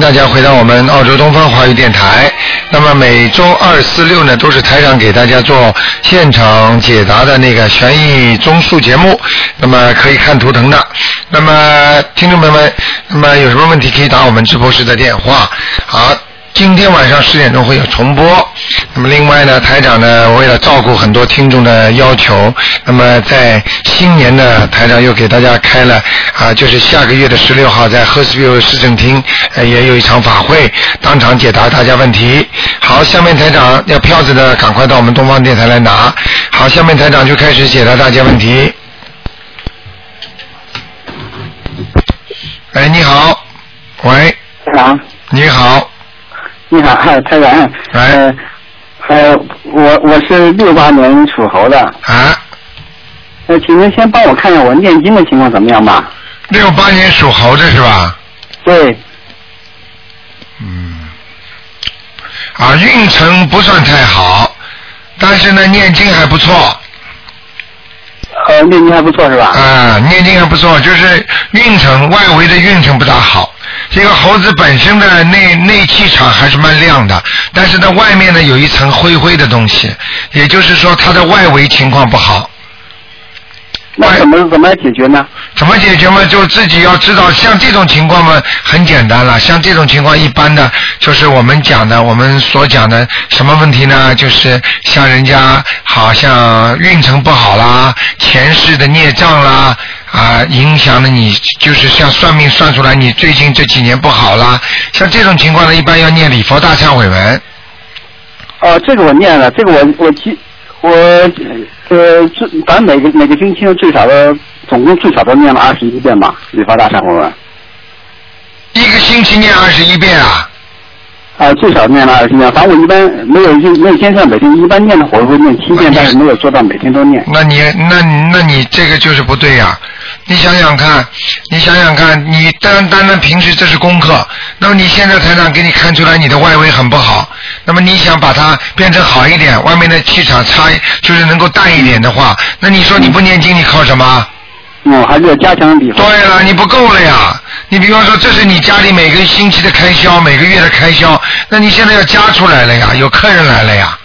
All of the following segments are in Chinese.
大家回到我们澳洲东方华语电台。那么每周二、四、六呢，都是台长给大家做现场解答的那个悬疑综述节目。那么可以看图腾的。那么听众朋友们，那么有什么问题可以打我们直播室的电话。好。今天晚上十点钟会有重播。那么另外呢，台长呢为了照顾很多听众的要求，那么在新年呢，台长又给大家开了啊，就是下个月的十六号在赫斯比尔市政厅呃也有一场法会，当场解答大家问题。好，下面台长要票子的赶快到我们东方电台来拿。好，下面台长就开始解答大家问题。哎，你好，喂，台长，你好，你好，嗨，台长，呃，呃，我我是六八年属猴的，啊，呃，请您先帮我看一下我念经的情况怎么样吧？六八年属猴的是吧？对，嗯啊，运程不算太好，但是呢，念经还不错。呃，念经还不错是吧？啊，念经还不错，就是运程外围的运程不大好。这个猴子本身的内内气场还是蛮亮的，但是呢，外面呢有一层灰灰的东西，也就是说它的外围情况不好。那怎么怎么解决呢？怎么解决嘛？就自己要知道，像这种情况嘛，很简单了。像这种情况，一般的就是我们讲的，我们所讲的什么问题呢？就是像人家好像运程不好啦，前世的孽障啦，啊，影响了你，就是像算命算出来你最近这几年不好啦。像这种情况呢，一般要念礼佛大忏悔文。哦，这个我念了，这个我我记我呃，最反正每个每个星期最少的，总共最少都念了二十一遍吧，礼佛大忏悔文。一个星期念二十一遍啊？啊，最少念了二十一遍，反正我一般没有就没有先生每天一般念的话，我会念七遍，但是没有做到每天都念。那你那那你这个就是不对呀、你想想看，你想想看，你单单单平时这是功课，那么你现在台长给你看出来你的外围很不好，那么你想把它变成好一点，外面的气场差就是能够淡一点的话，那你说你不念经你靠什么？嗯，还是要加强礼佛。对了，你不够了呀！你比方说，这是你家里每个星期的开销，每个月的开销，那你现在要加出来了呀，有客人来了呀，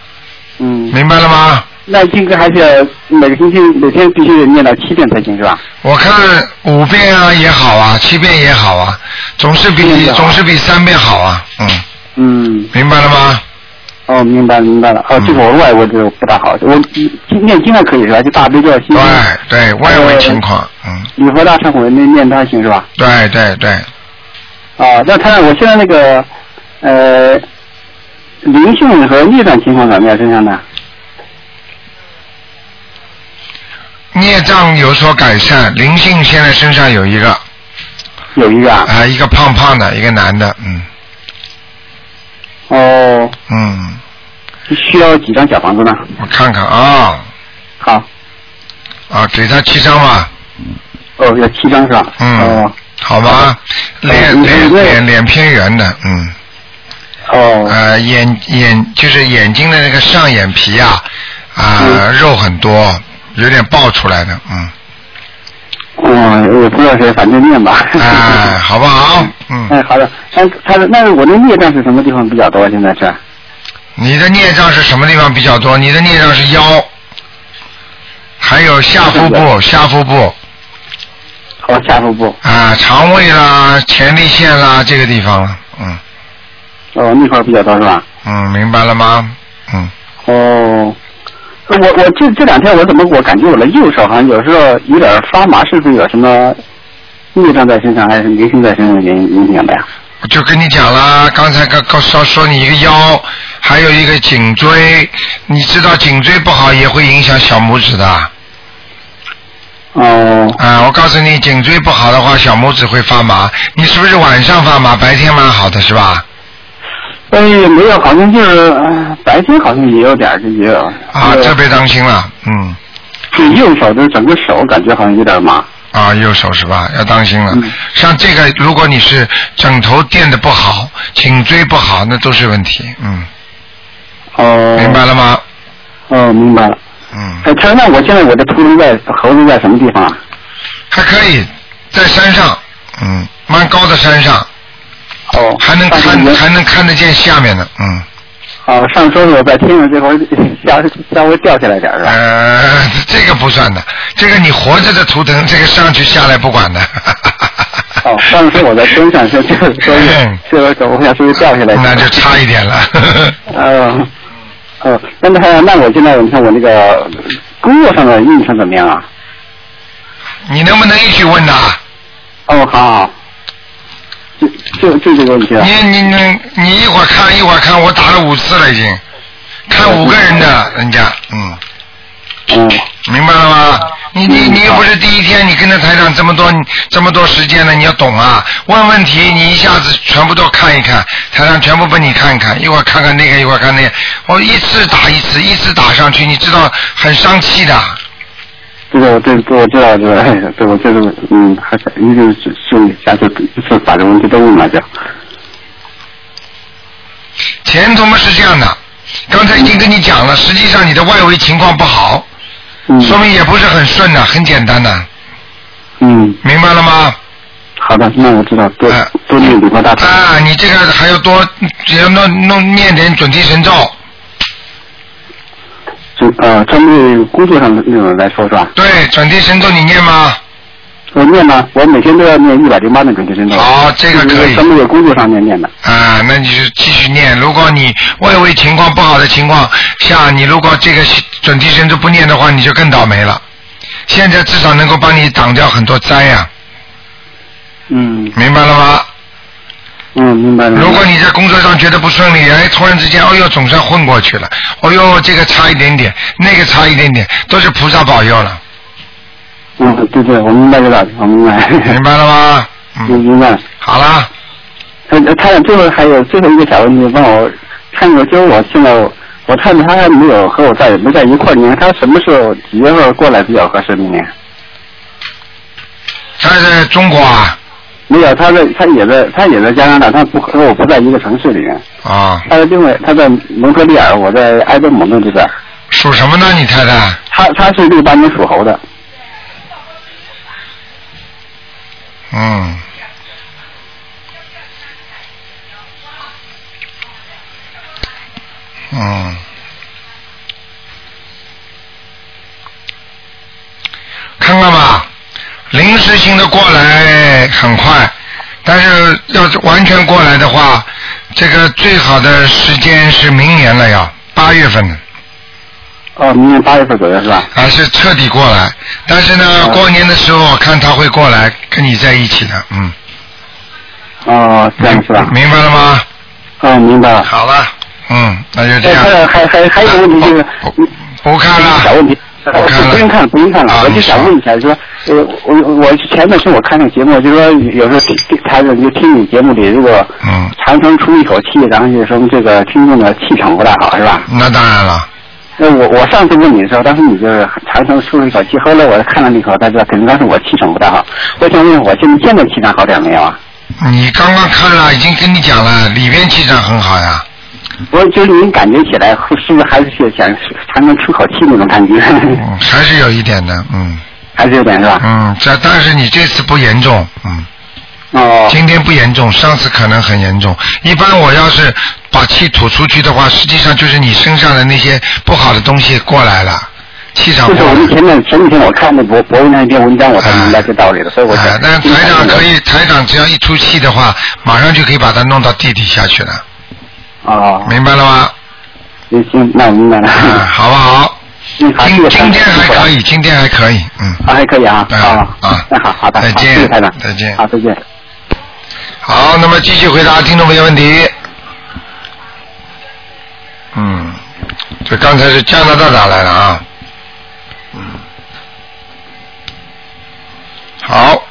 嗯。明白了吗？那应该还是要每个星期每天必须得念到七遍才行是吧？我看五遍啊也好啊，七遍也好啊，总是比总是比三遍好啊，嗯，嗯。明白了吗？哦，明白明白了。哦，这个我外围这个不大好，我念经还可以是吧？就大悲咒、心经。对对，外围情况，嗯，礼佛大忏悔文念念它行是吧？对对对，啊，那看看我现在那个呃灵性和业障情况怎么样？身上呢？孽障有所改善，灵性现在身上有一个有一个啊。啊，一个胖胖的，一个男的，嗯哦，嗯，需要几张小房子呢？我看看啊好，啊，给他七张吧，哦，要七张是吧？嗯哦，好吧，脸脸脸脸偏圆的，嗯。哦，呃，眼眼就是眼睛的那个上眼皮啊，啊、嗯肉很多，有点爆出来的，嗯，嗯，我不知道是，反正面吧。哎，好不好？嗯，哎，好的。那他的那我的孽障是什么地方比较多？现在是？你的孽障是什么地方比较多？你的孽障是腰，还有下腹部、下腹部哦，下腹部。啊、肠胃啦、前列腺啦这个地方了，嗯哦，那块儿比较多是吧？嗯，明白了吗？嗯，哦，我我这这两天我怎么我感觉我的右手好像有时候有点发麻，是不是有什么孽障在身上，还是灵性在身上影影响的呀？我就跟你讲了，刚才刚刚说说你一个腰，还有一个颈椎，你知道颈椎不好也会影响小拇指的。哦，啊，我告诉你，颈椎不好的话，小拇指会发麻。你是不是晚上发麻，白天蛮好的是吧？哎，没有，好像就是、呃白天好像也有点这，也有。啊，呃特别当心了，嗯，就右手的整个手感觉好像有点麻。啊，右手是吧？要当心了。嗯像这个，如果你是枕头垫的不好，颈椎不好，那都是问题。嗯，哦。明白了吗？哦，明白了。嗯，哎，他那我现在我的图腾在猴子在什么地方啊？还可以，在山上，嗯，蛮高的山上。哦，还能看还能看得见下面的，嗯。哦，上周我在天上这会儿稍稍微掉下来点儿是吧？呃，这个不算的，这个你活着的图腾，这个上去下来不管的。哦，上次我在天上 就就所以这个我想稍微掉下来。那就差一点了。呃，呃，那么还有那我现在你看我那个工作上的运程怎么样啊？你能不能一起问呐？哦，好好，就就就这个问题啊。你你你你一会儿看一会儿看，我打了五次了已经，看五个人的人家，嗯，嗯，明白了吗？你你嗯你又不是第一天，你跟着台长这么多这么多时间了，你要懂啊。问问题你一下子全部都看一看，台长全部帮你看一看，一会儿看看那个，一会儿看那个，我一次打一次，一次打上去，你知道很伤气的。这个这这我知道，这个 这我这个嗯，还是一定是是下次一次把这个问题都问了就。前途嘛是这样的，刚才已经跟你讲了，实际上你的外围情况不好，嗯说明也不是很顺的，很简单的，嗯，明白了吗？好的，那我知道，多哎多念礼佛大忏。啊，你这个还要多，只要弄弄念点准提神咒，就呃，针对工作上的那种来说是吧？对，准提神咒你念吗？我念呢，我每天都要念一百零八的准提神咒。好这个可以针对工作上面念的。啊，那你就继续念。如果你外围情况不好的情况下，你如果这个准提神咒不念的话，你就更倒霉了。现在至少能够帮你挡掉很多灾呀、嗯明白了吗？嗯，明白了。如果你在工作上觉得不顺利，哎，突然之间，哦呦，总算混过去了，哦呦，这个差一点点，那个差一点点，都是菩萨保佑了，嗯，对对，我明白这道理，我明白。明白了吗？嗯，嗯，明白。好了，他他最后还有最后一个小问题，帮我看个，就是我现在我我看他还没有和我在没在一块儿年，他什么时候几月份过来比较合适？明年他在中国啊，没有，他在他也在他也在加拿大，他不和我不在一个城市里面。啊，他在另外他在蒙特利尔，我在埃德蒙顿这边。属什么呢？你太太？他他是六八年属猴的。嗯。嗯。看看吧，临时性的过来很快，但是要是完全过来的话，这个最好的时间是明年了呀八月份的。哦，明年八月份左右是吧？还是彻底过来，但是呢，哦过年的时候我看他会过来跟你在一起的，嗯。哦，这样是吧？明白了吗？哦，明白了。好了，嗯，那就这哎，样。还有还还还有一个问题就是，不不看了，小问题，不用看了，不用看了。啊我就想问一下，就说，呃，我我前段时间我看那个节目，就说有时候听听台长就听你节目里，如果嗯，长长出一口气，然后就说明这个听众的气场不大好，是吧？那当然了，那我我上次问你的时候，当时你就是长长出了一口气，后来我看了那口，才知道可能当时我气场不大好。我想问，我现在现在气场好点没有啊？你刚刚看了，已经跟你讲了，里边气场很好呀。我就是您感觉起来，是不是还是想还能出口气那种感觉？嗯，还是有一点的，嗯还是有点是吧？嗯，这但是你这次不严重，嗯，哦，今天不严重，上次可能很严重。一般我要是把气吐出去的话，实际上就是你身上的那些不好的东西过来了，气场过来了。就是我们前面前几天我看的博博文那篇文章，我才明白这道理的，所以我想。哎，但台长可以，台长只要一出气的话，马上就可以把它弄到地底下去了，哦，明白了吗？行行，那我明白了。嗯，好不好？嗯，今今天还可以。今天还可以，嗯。啊，还可以啊。啊啊啊那好好的，再见。再见好，再见。好，那么继续回答听众朋友问题。嗯，这刚才是加拿大打来的啊。嗯。好。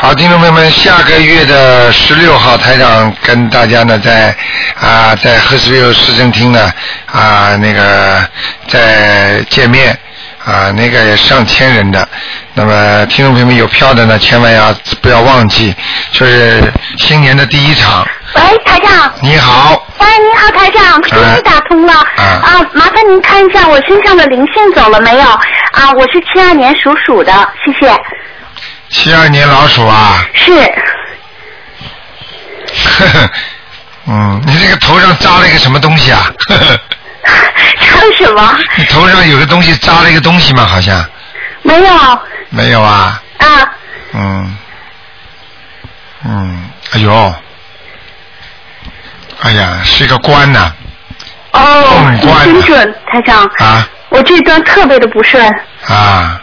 好，听众朋友们，下个月的十六号，台长跟大家呢在啊在赫斯维尔市政厅呢啊那个在见面啊那个上千人的，那么听众朋友们有票的呢，千万要不要忘记，就是新年的第一场。喂，台长。你好，喂，你好，台长，终于打通了。啊啊，麻烦您看一下我身上的灵性走了没有？啊，我是七二年属鼠的，谢谢。七二年老鼠啊，是，呵呵，嗯，你这个头上扎了一个什么东西啊？呵呵，扎了什么？你头上有个东西扎了一个东西吗？好像。没有。没有啊。啊，嗯，嗯，哎呦，哎呀，是一个官呐、哦嗯，关了真准，台长，啊？我这段特别的不顺，啊！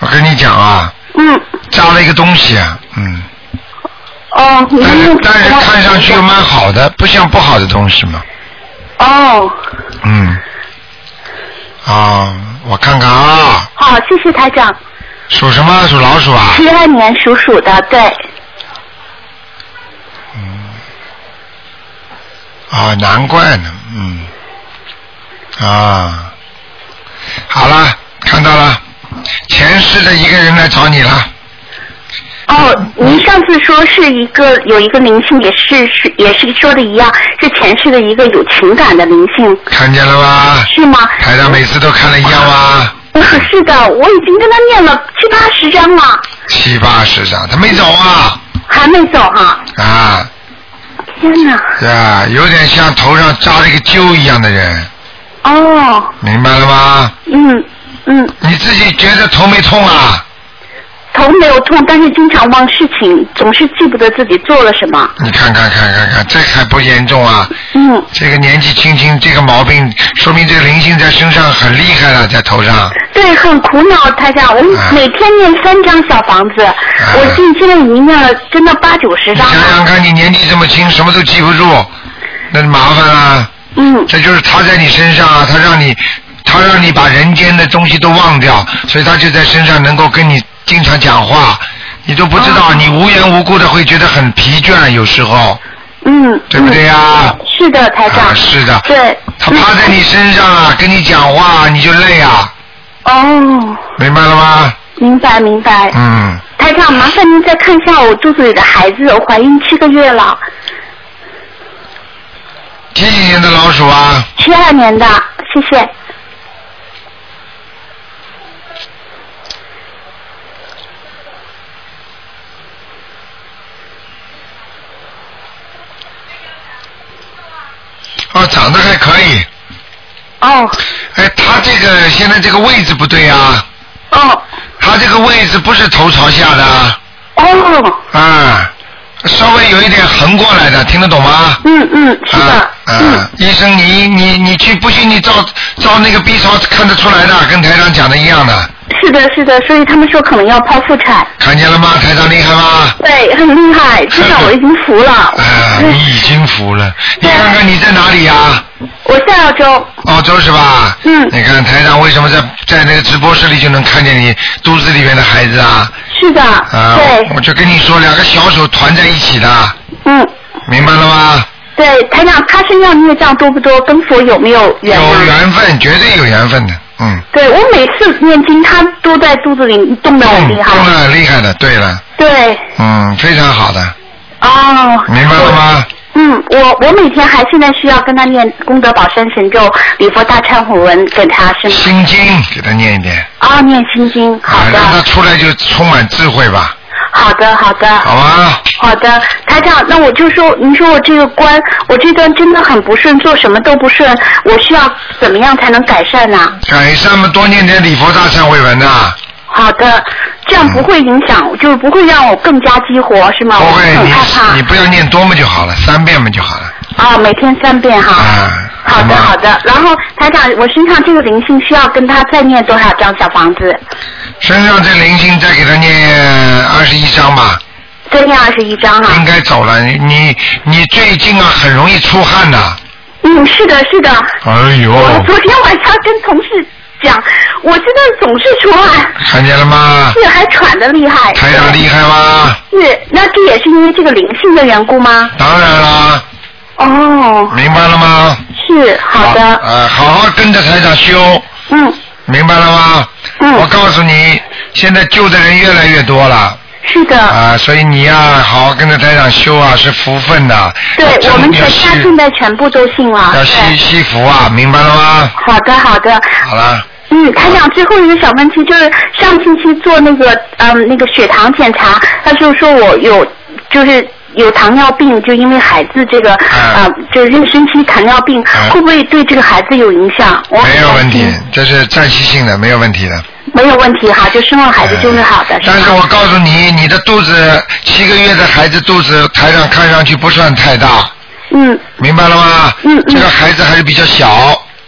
我跟你讲啊，嗯，扎了一个东西啊，嗯，哦，你但是但是看上去又蛮好的，不像不好的东西嘛，哦，嗯，啊，我看看啊，好，谢谢台长。属什么？属老鼠啊？七二年属鼠的，对，嗯。啊，难怪呢，嗯，啊，好了，看到了，前世的一个人来找你了，哦，您上次说是一个有一个灵性，也是是也是说的一样，是前世的一个有情感的灵性，看见了吧？是吗？台长每次都看了一样吗？嗯 是的，我已经跟他念了七八十章了，七八十张，他没走啊还没走啊、啊天哪！呀，有点像头上扎了一个揪一样的人，哦，明白了吗？嗯嗯，你自己觉得头没痛啊？头没有痛，但是经常忘事情，总是记不得自己做了什么。你看看看看看，这还不严重啊？嗯，这个年纪轻轻，这个毛病，说明这个灵性在身上很厉害了，在头上。对，很苦恼，台长，我啊每天念三张小房子，我现现在已经念了真的八九十张了。想想看，你年纪这么轻，什么都记不住，那麻烦啊。嗯，这就是他在你身上啊，他让你，他让你把人间的东西都忘掉，所以他就在身上能够跟你经常讲话，你都不知道，哦你无缘无故的会觉得很疲倦，有时候，嗯，对不对呀、嗯是的，台长。啊，是的，对。他趴在你身上啊，跟你讲话，你就累啊，哦，明白了吗？明白明白。嗯，台长，麻烦您再看一下我肚子里的孩子，我怀孕七个月了，几几年的老鼠啊？七二年的，谢谢。哦，长得还可以。哦哎，他这个现在这个位置不对啊，哦他这个位置不是头朝下的啊。哦，啊，稍微有一点横过来的，听得懂吗？嗯嗯，是的，嗯，医生你你你去，不信你照照那个 B 超看得出来的，跟台长讲的一样的，是的，是的，所以他们说可能要剖腹产，看见了吗？台长厉害吗？对，很厉害，至少我已经服了。啊，你已经服了，你看看你在哪里呀、我在澳洲，澳洲是吧？嗯你看台长为什么在在那个直播室里就能看见你肚子里面的孩子啊？是的，啊，对我，就跟你说，两个小手团在一起的，嗯，明白了吗？对，台长，他身上孽障多不多？跟佛有没有缘有啊？缘分，绝对有缘分的，嗯。对我每次念经，他都在肚子里动的很厉害。动的很厉害的，对了，对，嗯，非常好的，哦。明白了吗？嗯，我我每天还现在需要跟他念功德宝山神咒、礼佛大忏悔文给他是吗？心经给他念一点，啊，念心经，好啊，让他，出来就充满智慧吧，好的，好的，好啊？好的，台长，那我就说，您说我这个关，我这段真的很不顺，做什么都不顺，我需要怎么样才能改善呢、改善嘛，多念点礼佛大忏悔文呐，好的，这样不会影响，就是不会让我更加激活，是吗？不会，我很害怕。你你不要念多么就好了，三遍嘛就好了，啊，每天三遍哈。啊，好的，好的。然后台长，我身上这个灵性需要跟他再念多少张小房子？身上这灵性再给他念二十一张吧，再念二十一张哈应。该走了。你你你最近啊很容易出汗的，嗯，是的，是的。哎呦，我昨天晚上跟同事讲，我真的总是出汗，看见了吗？是还喘的厉害。台长厉害吗？是，那这也是因为这个灵性的缘故吗？当然啦，哦，明白了吗？是好的，呃，好好跟着台长修，嗯明白了吗？嗯我告诉你，现在救的人越来越多了是的，啊，所以你呀、好好跟着台长修啊，是福分的。对我们全家现在全部都信了。要惜对，惜福啊，明白了吗？好的好的。好了，嗯，台长，最后一个小问题就是上星期做那个嗯那个血糖检查，他就说我有就是有糖尿病，就因为孩子这个啊啊，就是妊娠期糖尿病，啊会不会对这个孩子有影响？我没有问题，这是暂时性的，没有问题的。没有问题哈，就生完孩子就是好的，是？但是我告诉你，你的肚子七个月的孩子肚子，台上看上去不算太大，嗯，明白了吗？嗯嗯这个孩子还是比较小，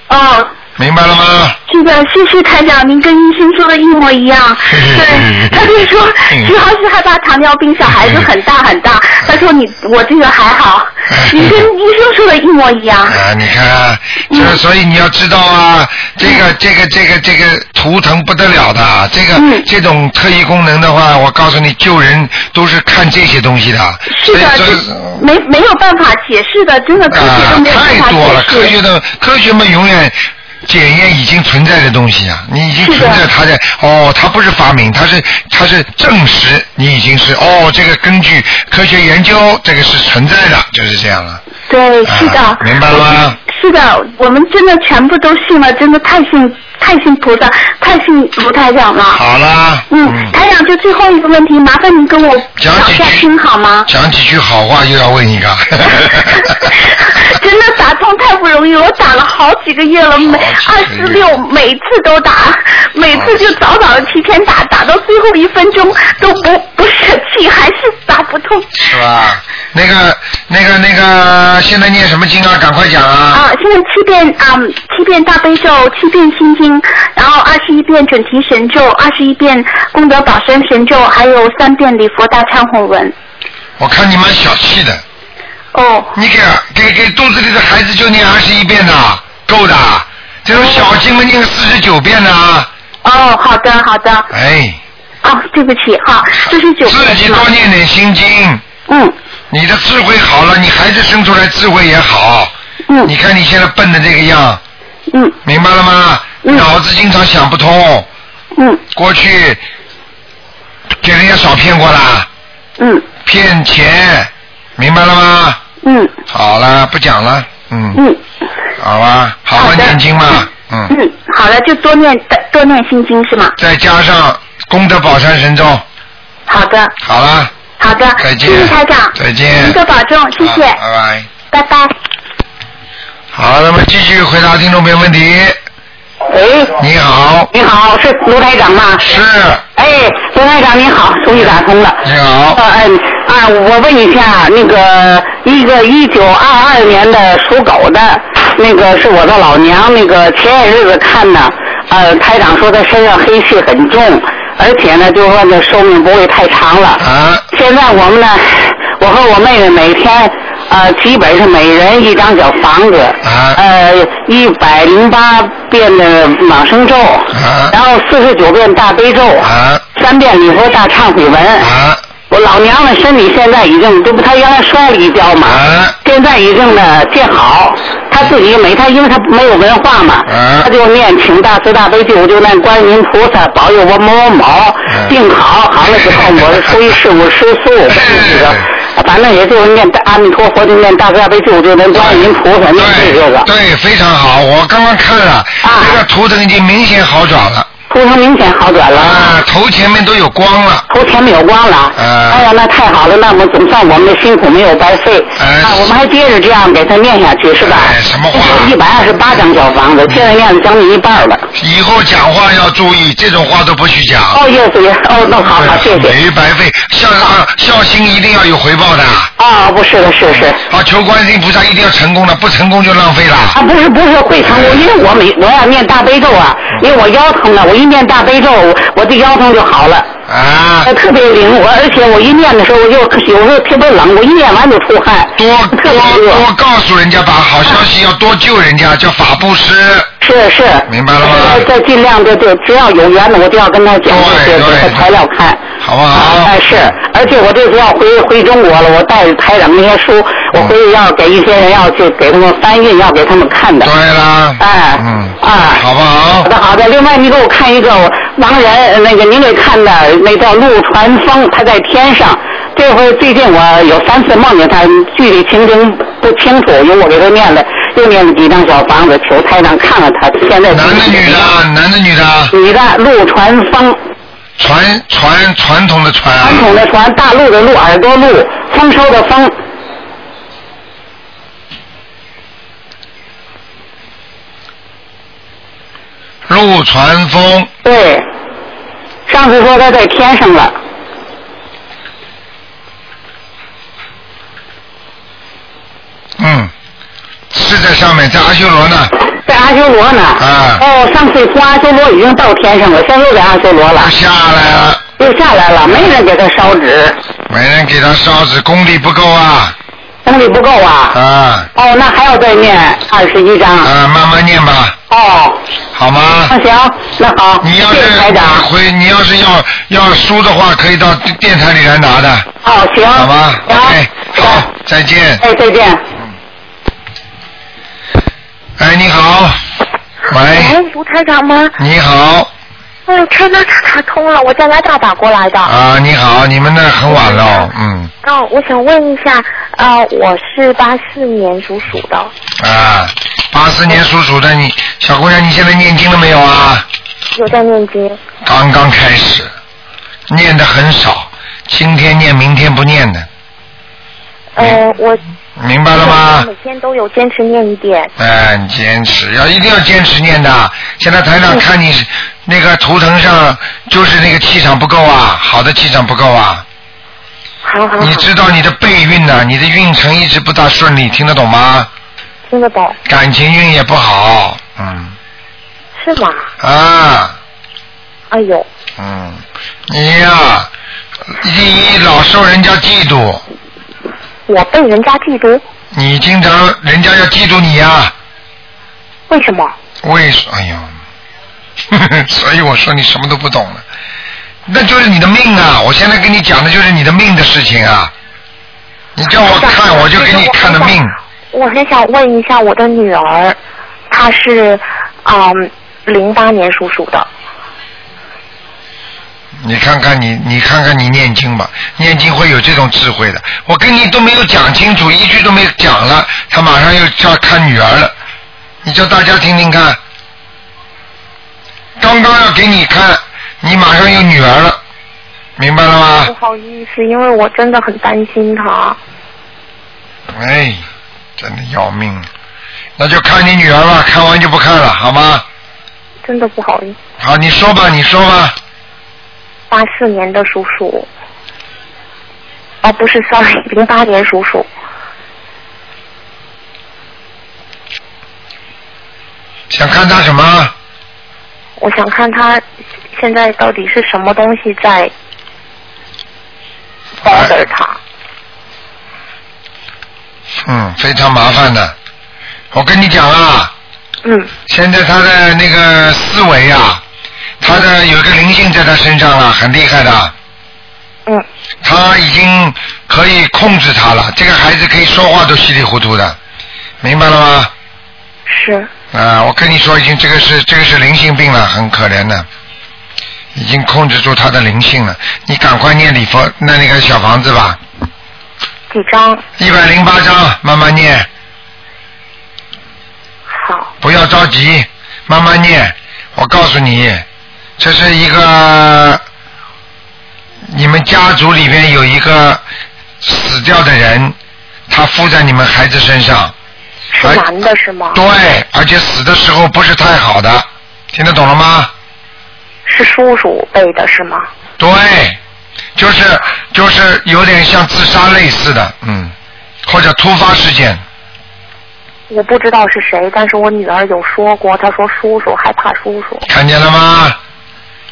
哦，明白了吗？这个谢谢台长，您跟医生说的一模一样。对，他就说主要是害怕糖尿病，小孩子很大很大。他说你我这个还好，你跟医生说的一模一样。啊，你看啊，这所以你要知道啊，这个这个这个这个图腾不得了的，这个、嗯这种特异功能的话，我告诉你，救人都是看这些东西的。是的，这没没有办法解释的，真的科学啊都没有办法太多了，科学的科学们，永远检验已经存在的东西啊，你已经存在它的哦，它不是发明，它是它是证实你已经是哦，这个根据科学研究，这个是存在的，就是这样了。对，是的。啊明白了吗？是的，我们真的全部都信了，真的太信太信菩萨，太信卢台长了。好啦，嗯，台长，就最后一个问题，麻烦您跟我讲一下听好吗？讲几句好话又要问一个。真的打通太不容易，我打了好几个月了，每二四六每次都打，每次就早早的提前打，打到最后一分钟都不不舍弃，还是打不通。是吧？那个、那个、那个，现在念什么经啊？赶快讲啊！啊，现在七遍啊、七遍大悲咒，七遍心经，然后二十一遍准提神咒，二十一遍功德宝山神咒，还有三遍礼佛大忏悔文。我看你蛮小气的，哦，你给给给肚子里的孩子就念二十一遍的，够的。这种小经们念四十九遍的啊！哦，好的好的，哎，哦，对不起哈，四十九自遍自？己多念点心经，嗯你的智慧好了，你孩子生出来智慧也好。嗯。你看你现在笨的这个样，嗯。明白了吗？嗯。脑子经常想不通，嗯。过去给人家少骗过啦。嗯。骗钱，明白了吗？嗯。好了，不讲了，嗯，嗯。好吧，好好念经嘛，嗯，嗯，好了，就多念多念心经是吗？再加上功德宝山神咒，好的。好了，好的，再见谢谢台长，再见您多保重，谢谢，拜拜。拜拜。好，那么继续回答听众朋友问题。喂，你好，你好，是卢台长吗？是，哎，卢台长您好，终于打通了。你好呃，嗯啊，我问一下，那个一个一九二二年的属狗的，那个是我的老娘，那个前些日子看的，呃，台长说她身上黑气很重，而且呢，就说这寿命不会太长了。啊，现在我们呢，我和我妹妹每天呃，基本是每人一张小房子，啊呃，一百零八遍的往生咒，啊然后四十九遍大悲咒，啊三遍礼佛大忏悔文。啊我老娘呢，身体现在已经，这不她原来摔了一跤嘛，啊现在已经呢见好。她自己没他，因为他没有文化嘛，啊。她就念请大慈大悲救苦救难观音菩萨保佑我某某某嗯病好，好了之后我是出于事故吃素，这个。反正也就是念大阿弥陀佛，就念大慈大悲救苦救难观音菩萨，念这对个，对，非常好，我刚刚看了，啊。这个图腾已经明显好转了，图腾明显好转了。啊，头前面都有光了，头前面有光了，嗯哎呀，那太好了，那么总算我们的辛苦没有白费，哎啊，我们还接着这样给他念下去，是吧？哎什么话一百二十八张小房子，现在念了将近一半了。以后讲话要注意，这种话都不许讲。哦，耶稣耶，哦，那好好，谢谢。没白费，孝啊孝心一定要有回报的。啊，不是的，是是。啊，求观世音菩萨一定要成功的，不成功就浪费了。啊，不是不是会成功，因为我每我要念大悲咒啊，因为我腰疼了，我一念大悲咒，我的腰疼就好了，啊呃，特别灵，活而且我一念的时候，我就有时候特别冷，我一念完就出汗，多多。多告诉人家吧好消息要多救人家，叫法布施。是是，明白了吗呃再尽量的就只要有缘的，我就要跟他讲这些，材料看。好不好哎、是，而且我这次要回回中国了，我带着台长那些书，我回去要给一些人要去给他们翻译，要给他们看的。对啦。哎，嗯。啊，好不好好？的好的，另外你给我看一个盲人，那个您给看的那叫陆传峰，他在天上。这回最近我有三次梦见他，具体情形不清楚，因为我给他念了，又念了几张小房子，求台长看看他现在。男的女的？男的女的？女的陆传风，传传传统的传啊。传，统的传，大陆的陆，耳朵陆，丰收的丰，陆传风，对。上次说他在天上了，嗯，是在上面，在阿修罗呢，在阿修罗呢。啊哦，上次从阿修罗已经到天上了，现在又在阿修罗了他，下来了，又下来了，没人给他烧纸，没人给他烧纸，功力不够啊，功力不够啊。啊哦，那还要再念二十一章。啊，慢慢念吧，哦，好吗？那行，那好，你要谢谢台是长。回，你要是要要书的话，可以到电台里来拿的，哦，行。好吗行？OK，好，再见。哎，再见。哎，你好，喂，喂，卢台长吗？你好，哎，天哪，打通了，我在拉达打过来的。啊，你好，你们那很晚了，嗯，哦，我想问一下，呃，我是八四年属鼠的，啊，八四年属鼠的你，小姑娘，你现在念经了没有啊？有在念经。刚刚开始，念的很少，今天念，明天不念的，呃，我明白了吗？每天都有坚持念一点。哎，你坚持，要一定要坚持念的。现在台长看你那个图腾上，就是那个气场不够啊，好的气场不够啊。好好好，你知道你的背运呐、你的运程一直不大顺利，听得懂吗？听得懂感情运也不好，嗯是吗？啊，哎呦，嗯，你呀、第一老受人家嫉妒，我被人家嫉妒，你经常人家要嫉妒你呀、为什么？为什？哎呀，所以我说你什么都不懂了，那就是你的命啊！我现在跟你讲的就是你的命的事情啊！你叫我看，我就给你看的命。我很想问一下我的女儿，她是嗯零八年属鼠的，你看看你，你看看你念经吧，念经会有这种智慧的。我跟你都没有讲清楚，一句都没有讲了，他马上又叫看女儿了。你叫大家听听看，刚刚要给你看，你马上有女儿了，明白了吗不？好意思，因为我真的很担心她。哎，真的要命！那就看你女儿吧，看完就不看了，好吗？真的不好意思。好，你说吧，你说吧。八四年的属鼠，哦，不是，sorry，零八年属鼠。想看他什么？我想看他现在到底是什么东西在 bother 她。嗯，非常麻烦的。我跟你讲啊，嗯，现在他的那个思维啊，他的有一个灵性在他身上了，很厉害的。嗯，他已经可以控制他了，这个孩子可以说话都稀里糊涂的，明白了吗？是，啊，我跟你说，已经这个是这个是灵性病了，很可怜的，已经控制住他的灵性了。你赶快念礼佛，那那个小房子吧，几张？一百零八张，慢慢念，好，不要着急，慢慢念。我告诉你，这是一个你们家族里边有一个死掉的人，他附在你们孩子身上。哎是男的是吗？对，而且死的时候不是太好的，听得懂了吗？是叔叔背的是吗？对，就是就是有点像自杀类似的，嗯，或者突发事件，我不知道是谁，但是我女儿有说过，她说叔叔害怕叔叔。看见了吗？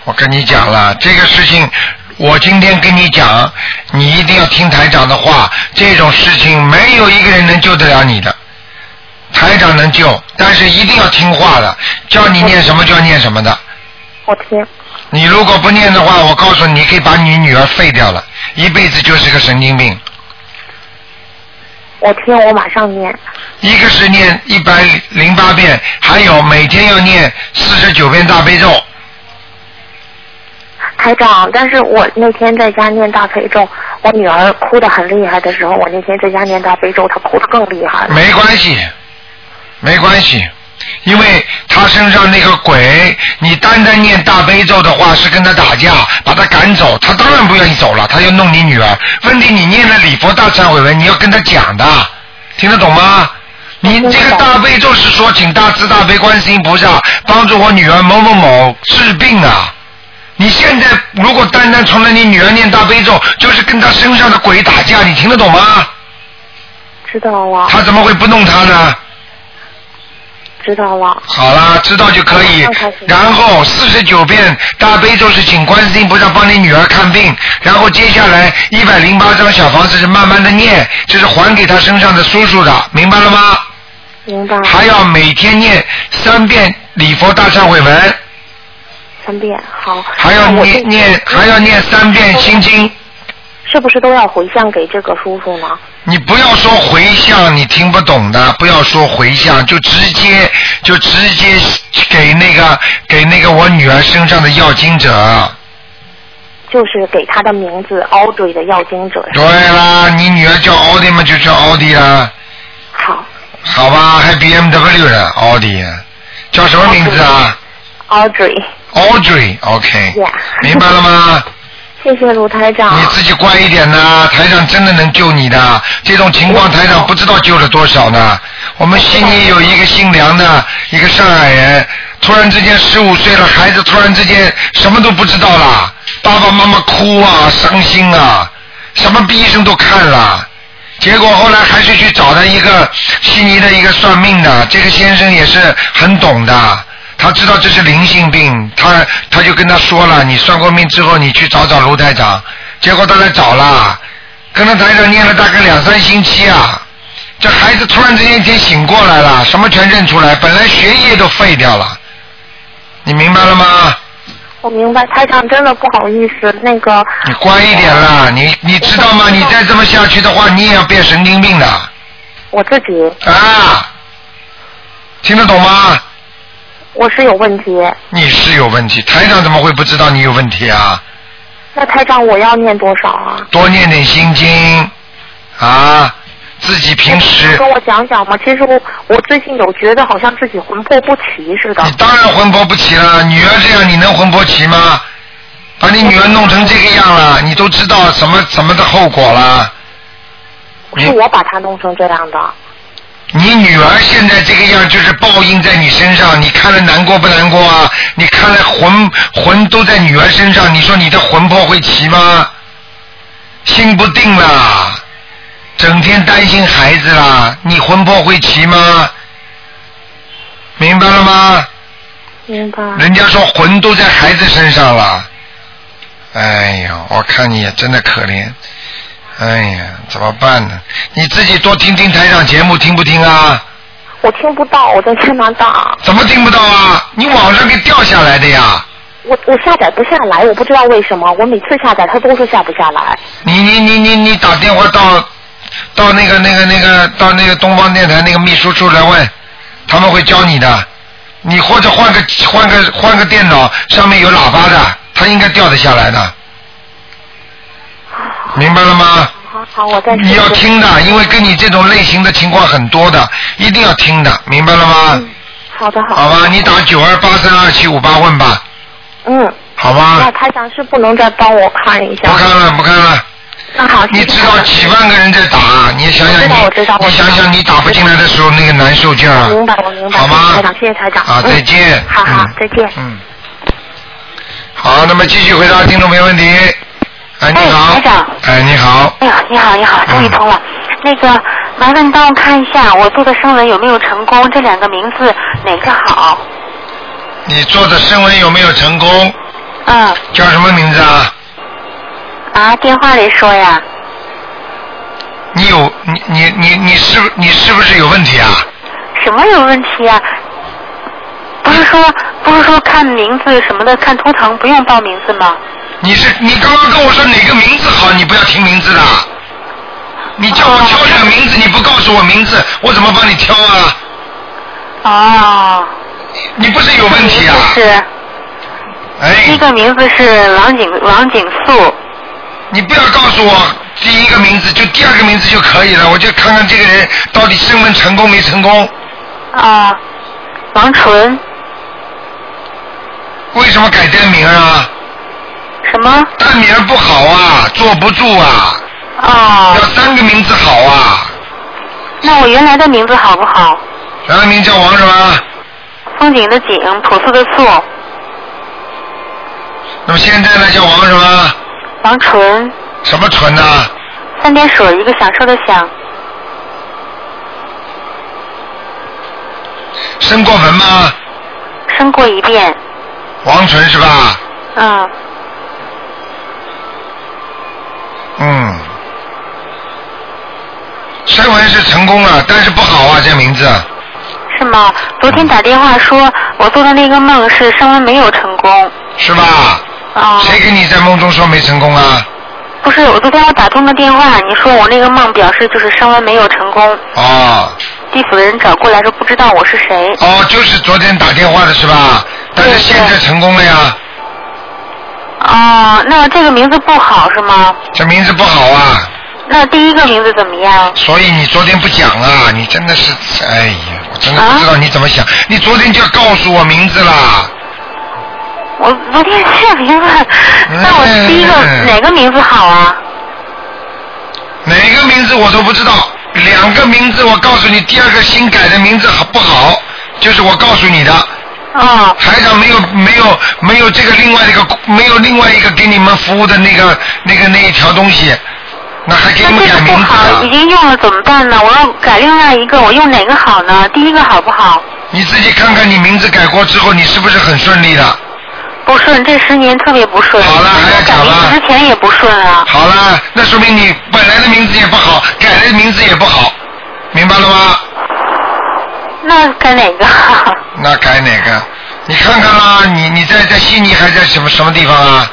我跟你讲了，这个事情，我今天跟你讲，你一定要听台长的话，这种事情没有一个人能救得了你的。台长能救，但是一定要听话的，叫你念什么就要念什么的。我听，你如果不念的话，我告诉你，你可以把你女儿废掉了，一辈子就是个神经病。我听，我马上念。一个是念一百零八遍，还有每天要念四十九遍大悲咒。台长，但是我那天在家念大悲咒，我女儿哭得很厉害的时候，我那天在家念大悲咒，她哭得更厉害了。没关系，没关系，因为他身上那个鬼，你单单念大悲咒的话是跟他打架，把他赶走，他当然不愿意走了，他要弄你女儿。问题你念了礼佛大忏悔文，你要跟他讲的，听得懂吗？你这个大悲咒是说，请大慈大悲观世音菩萨帮助我女儿某某某治病啊。你现在如果单单从了你女儿念大悲咒，就是跟她身上的鬼打架，你听得懂吗？知道了，他怎么会不弄她呢？知道了。好啦，知道就可以。然后四十九遍大悲咒是请观世音菩萨帮你女儿看病，然后接下来一百零八张小房子是慢慢的念，这是还给她身上的叔叔的，明白了吗？明白。还要每天念三遍礼佛大忏悔文，三遍，好。还要念念还要念三遍心经。是不是都要回向给这个叔叔呢？你不要说回向，你听不懂的，不要说回向，就直接就直接给那个给那个我女儿身上的要经者。就是给他的名字 Audrey 的要经者。对啦，你女儿叫奥迪嘛，就叫奥迪啦，好好吧，还 BMW 呢，奥迪，叫什么名字啊，Audrey，？Audrey，OK，、Yeah 明白了吗？谢谢卢台长。你自己乖一点呐，台长真的能救你的。这种情况，台长不知道救了多少呢。我们悉尼有一个姓梁的，一个上海人，突然之间十五岁了，孩子突然之间什么都不知道了，爸爸妈妈哭啊，伤心啊，什么医生都看了。结果后来还是去找了一个悉尼的一个算命的，这个先生也是很懂的，他知道这是灵性病，他他就跟他说了，你算过命之后，你去找找卢台长。结果他来找了，跟着台长念了大概两三星期啊，这孩子突然之间一天醒过来了，什么全认出来，本来学业都废掉了，你明白了吗？我明白，台长真的不好意思，那个你乖一点啦，你你知道吗？你再这么下去的话，你也要变神经病的我自己啊！听得懂吗？我是有问题，你是有问题，台长怎么会不知道你有问题啊？那台长我要念多少啊？多念点心经啊，自己平时跟我讲讲嘛。其实我我最近有觉得好像自己魂魄不齐似的你。当然魂魄不齐了，女儿这样你能魂魄齐吗？把你女儿弄成这个样了，你都知道什么什么的后果了。是我把她弄成这样的。你女儿现在这个样，就是报应在你身上，你看了难过不难过啊？你看了魂魂都在女儿身上，你说你的魂魄会齐吗？心不定啦，整天担心孩子啦，你魂魄会齐吗？明白了吗？明白。人家说魂都在孩子身上了。哎呀，我看你也真的可怜。哎呀，怎么办呢？你自己多听听台长节目，听不听啊？我听不到，我在加拿大，怎么听不到啊？你网上给掉下来的呀？我我下载不下来，我不知道为什么，我每次下载它都是下不下来。你你你你你打电话到到那个那个那个到那个东方电台那个秘书处来问，他们会教你的。你或者换个换个换个电脑，上面有喇叭的，它应该掉得下来的。明白了吗？好好，我再你要。听的，因为跟你这种类型的情况很多的，一定要听的，明白了吗？嗯好的好的。好吧，你打九二八三二七五八问吧，嗯，好吗那？台长是不能再帮我看一下。不看了，不看了。那好，你知道几万个人在打，你想想我知道我知道你，想想你打不进来的时候那个难受劲儿啊。明白我明白。好吗？谢谢台长，谢谢台长。啊，嗯再见。好好嗯，再见。嗯。好，那么继续回答听众没问题。哎，你哎好。台长哎，你好。哎呀，你好，你好，终于通了。那个，麻烦帮我看一下我做的声纹有没有成功？这两个名字哪个好？你做的声纹有没有成功？嗯，叫什么名字啊？啊，电话里说呀。你有你你你你是不你是不是有问题啊？什么有问题啊？不是说不是说看名字什么的，看图腾不用报名字吗？你是你刚刚跟我说哪个名字好，你不要听名字的。你叫我挑这个名字，你不告诉我名字，我怎么帮你挑啊？哦，你不是有问题啊？是哎，第一个名字是王景王景素，你不要告诉我第一个名字，就第二个名字就可以了，我就看看这个人到底升温成功没成功。啊，王纯。为什么改单名啊？什么？单名不好啊，坐不住啊。哦。要三个名字好啊。那我原来的名字好不好？原来名叫王什么？风景的景，朴素的素。那么现在呢，叫王什么？王纯。什么纯呢？三点水一个享受的享。生过坟吗？生过一遍。王纯是吧？嗯。嗯。生完是成功了，但是不好啊，这名字。是吗？昨天打电话说，我做的那个梦是升文没有成功。是吧？啊。谁给你在梦中说没成功啊？不是，我昨天我打通了电话，你说我那个梦表示就是升文没有成功。哦。地府的人找过来说不知道我是谁。哦，就是昨天打电话的是吧？但是现在成功了呀。哦，那这个名字不好是吗？这名字不好啊。那第一个名字怎么样？所以你昨天不讲啊，你真的是，哎呀，我真的不知道你怎么想。你昨天就要告诉我名字啦。我昨天是名字，那我第一个哪个名字好啊？哪个名字我都不知道，两个名字我告诉你，第二个新改的名字好不好？就是我告诉你的。啊。台长没有没有没有这个另外一个没有另外一个给你们服务的那个那个那一条东西，那还给你们改名字好，已经用了怎么办呢？我要改另外一个，我用哪个好呢？第一个好不好？你自己看看，你名字改过之后，你是不是很顺利的？不顺，这十年特别不顺。好了，还要讲了。之前也不顺啊。好了，那说明你本来的名字也不好，改的名字也不好，明白了吗？那改哪个？那改哪个？你看看啦，你你在在悉尼还在什么什么地方啊？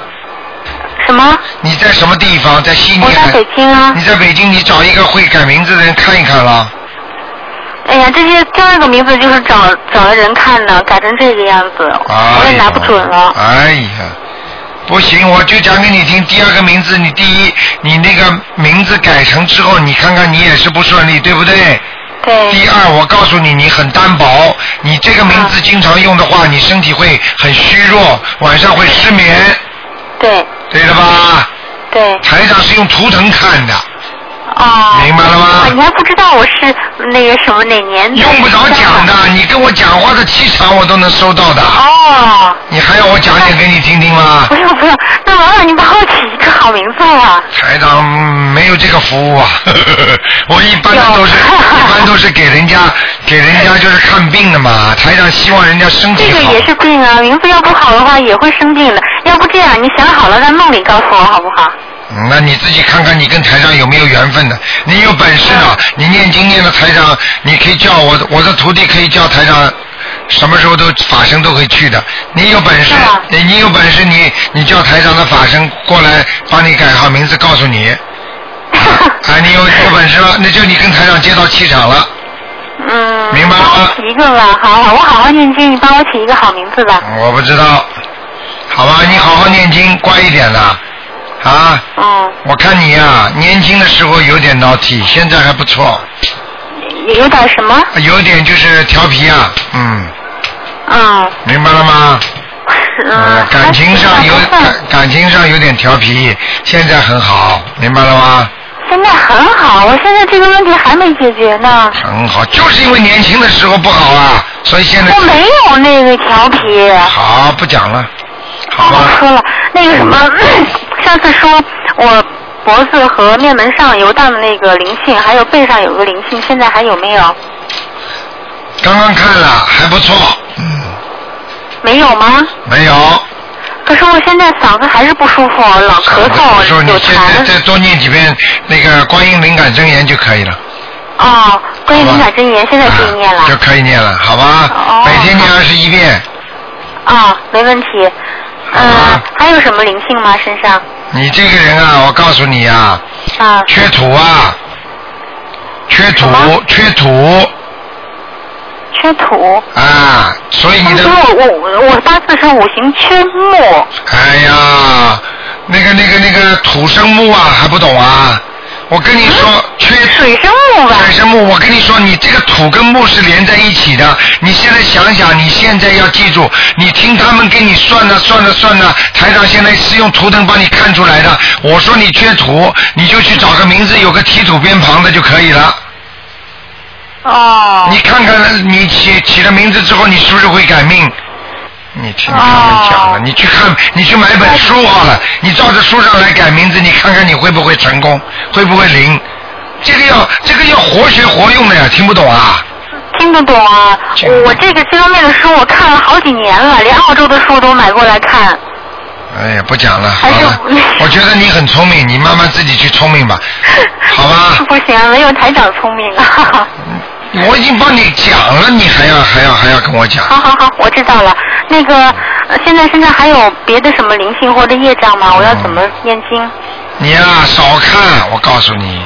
什么？你在什么地方？在悉尼？我在北京啊。你在北京，你找一个会改名字的人看一看啦。哎呀，这些第二个名字就是找找的人看的，改成这个样子，哎、我也拿不准了。哎呀，不行，我就讲给你听。第二个名字，你第一，你那个名字改成之后，你看看你也是不顺利，对不对？对。第二，我告诉你，你很单薄，你这个名字经常用的话，你身体会很虚弱，晚上会失眠。对。对了吧？对。台长是用图腾看的。哦，明白了吗？你还不知道我是那个什么哪年？用不着讲的，你跟我讲话的气场我都能收到的。哦。你还要我讲点给你听听吗？不用不用，那麻烦你帮我起一个好名字啊。台长没有这个服务啊，我一般都是 一般都是给人家给人家就是看病的嘛。台长希望人家身体好。这个也是病啊，名字要不好的话也会生病的。要不这样，你想好了在梦里告诉我好不好？那你自己看看，你跟台长有没有缘分的？你有本事啊，你念经念的台长，你可以叫我，我的徒弟可以叫台长，什么时候都法身都可以去的。你有本事，你有本事，你你叫台长的法身过来帮你改好名字，告诉你。啊，你有有本事了，那就你跟台长接到气场了。嗯。明白了吗？起一个吧，好好，我好好念经，你帮我起一个好名字吧。我不知道，好吧，你好好念经，乖一点的。啊，嗯，我看你呀、年轻的时候有点闹体，现在还不错。有点什么？有点就是调皮啊，嗯。嗯。明白了吗？是呃，感情上有感感情上有点调皮，现在很好，明白了吗？现在很好，我现在这个问题还没解决呢。很好，就是因为年轻的时候不好啊，所以现在。我没有那个调皮。好，不讲了，好吧？说了那个什么，上次说我脖子和面门上游荡的那个灵性，还有背上有个灵性，现在还有没有？刚刚看了，还不错。嗯。没有吗？没有。可是我现在嗓子还是不舒服，老咳嗽，说你有现在痰。再多念几遍那个观音灵感真言就可以了。哦，观音灵感真言现在可以念了。就可以念了，好吧？哦每天念二十一遍。哦，没问题。嗯，还有什么灵性吗？身上？你这个人啊，我告诉你啊，啊。缺土啊，缺土，缺土缺土。啊，所以你的我我我八字是五行缺木。哎呀，那个那个那个土生木啊，还不懂啊？我跟你说，缺水生木吧？水生木，我跟你说，你这个土跟木是连在一起的。你现在想想，你现在要记住，你听他们给你算了，算了，算了。台长现在是用图腾帮你看出来的。我说你缺土，你就去找个名字有个提土边旁的就可以了。哦。你看看，你起起了名字之后，你是不是会改命？你听他们讲了，你去看，你去买本书好了，你照着书上来改名字，你看看你会不会成功，会不会灵？这个要这个要活学活用的呀，听不懂啊？听得懂啊！我这个这方面的书我看了好几年了，连澳洲的书都买过来看。哎呀，不讲了，好了，我觉得你很聪明，你慢慢自己去聪明吧，好吧？不行，没有台长聪明啊。我已经帮你讲了，你还要还要还要跟我讲？好好好，我知道了。那个，呃现在身上还有别的什么灵性或者业障吗？我要怎么念经？你呀、少看，我告诉你，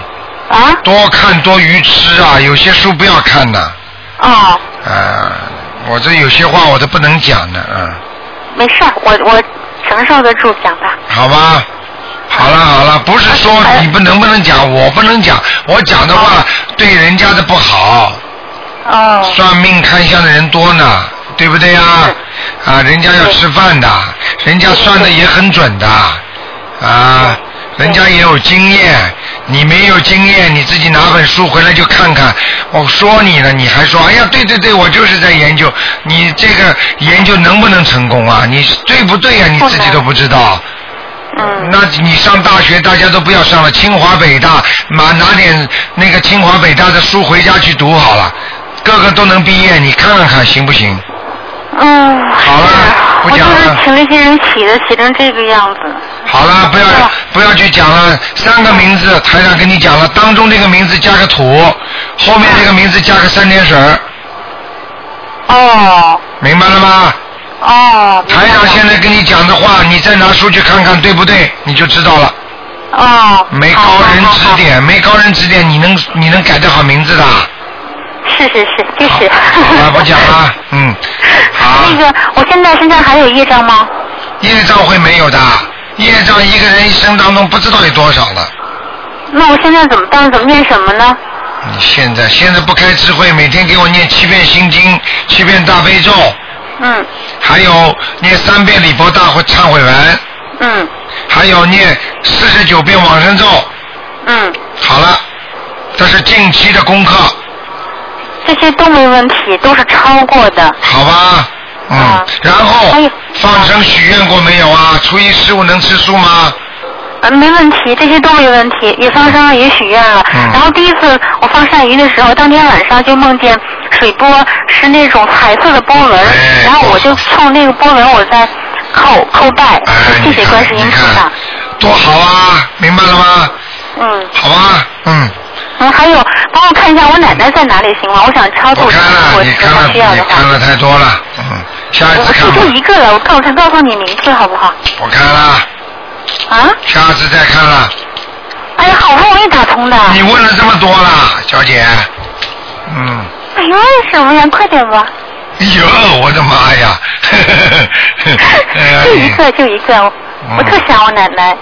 啊？多看多愚痴啊，有些书不要看的。哦，啊，我这有些话我都不能讲的，啊，没事儿，我我承受得住，讲吧。好吧。好了好了，不是说你不能不能讲，我不能讲，我讲的话对人家的不好。哦。算命看相的人多呢，对不对呀？啊，人家要吃饭的，人家算的也很准的，啊，人家也有经验，你没有经验，你自己拿本书回来就看看。我说你了，你还说，哎呀，对对对，我就是在研究，你这个研究能不能成功啊？你对不对呀、你自己都不知道。嗯。那你上大学，大家都不要上了，清华北大，拿拿点那个清华北大的书回家去读好了，个个都能毕业，你看看看行不行？嗯。好了，不我就讲了。是请那些人起的，起成这个样子。好了，不要不要去讲了，三个名字，台长跟你讲了，当中这个名字加个土，后面这个名字加个三点水，哦明白了吗？哦。台长现在跟你讲的话，你再拿书去看看，对不对？你就知道了。哦。没高人指点，没高人指点，你能你能改得好名字的？是是是，就是。好了，不讲了，嗯，好。那个，我现在身上还有业障吗？业障会没有的，业障一个人一生当中不知道有多少了。那我现在怎么办？怎么念什么呢？你现在现在不开智慧，每天给我念七遍心经，七遍大悲咒，嗯还有念三遍礼佛大会忏悔文，嗯还有念四十九遍往生咒。嗯，好了，这是近期的功课，这些都没问题，都是超过的。好吧？嗯，然后哎放生许愿过没有啊？初一十五能吃素吗？呃，没问题，这些都没问题，也放生了也许愿了。嗯然后第一次我放鳝鱼的时候，当天晚上就梦见水波是那种彩色的波纹，哎然后我就冲那个波纹我在叩叩拜，谢谢观世音菩萨。多好啊！明白了吗？嗯好啊，嗯，嗯，还有帮我看一下我奶奶在哪里行吗？我想超度她，如果是她需要的话。你看了太多了，嗯，下一次看吧住，一个了，我告诉告诉你名字好不好？我看了，啊？下次再看了。哎呀，好不容易打通的。你问了这么多了，小姐，嗯，哎呦，为什么呀？快点吧。哎呦，我的妈呀！就一个，就一个，我特想我奶奶。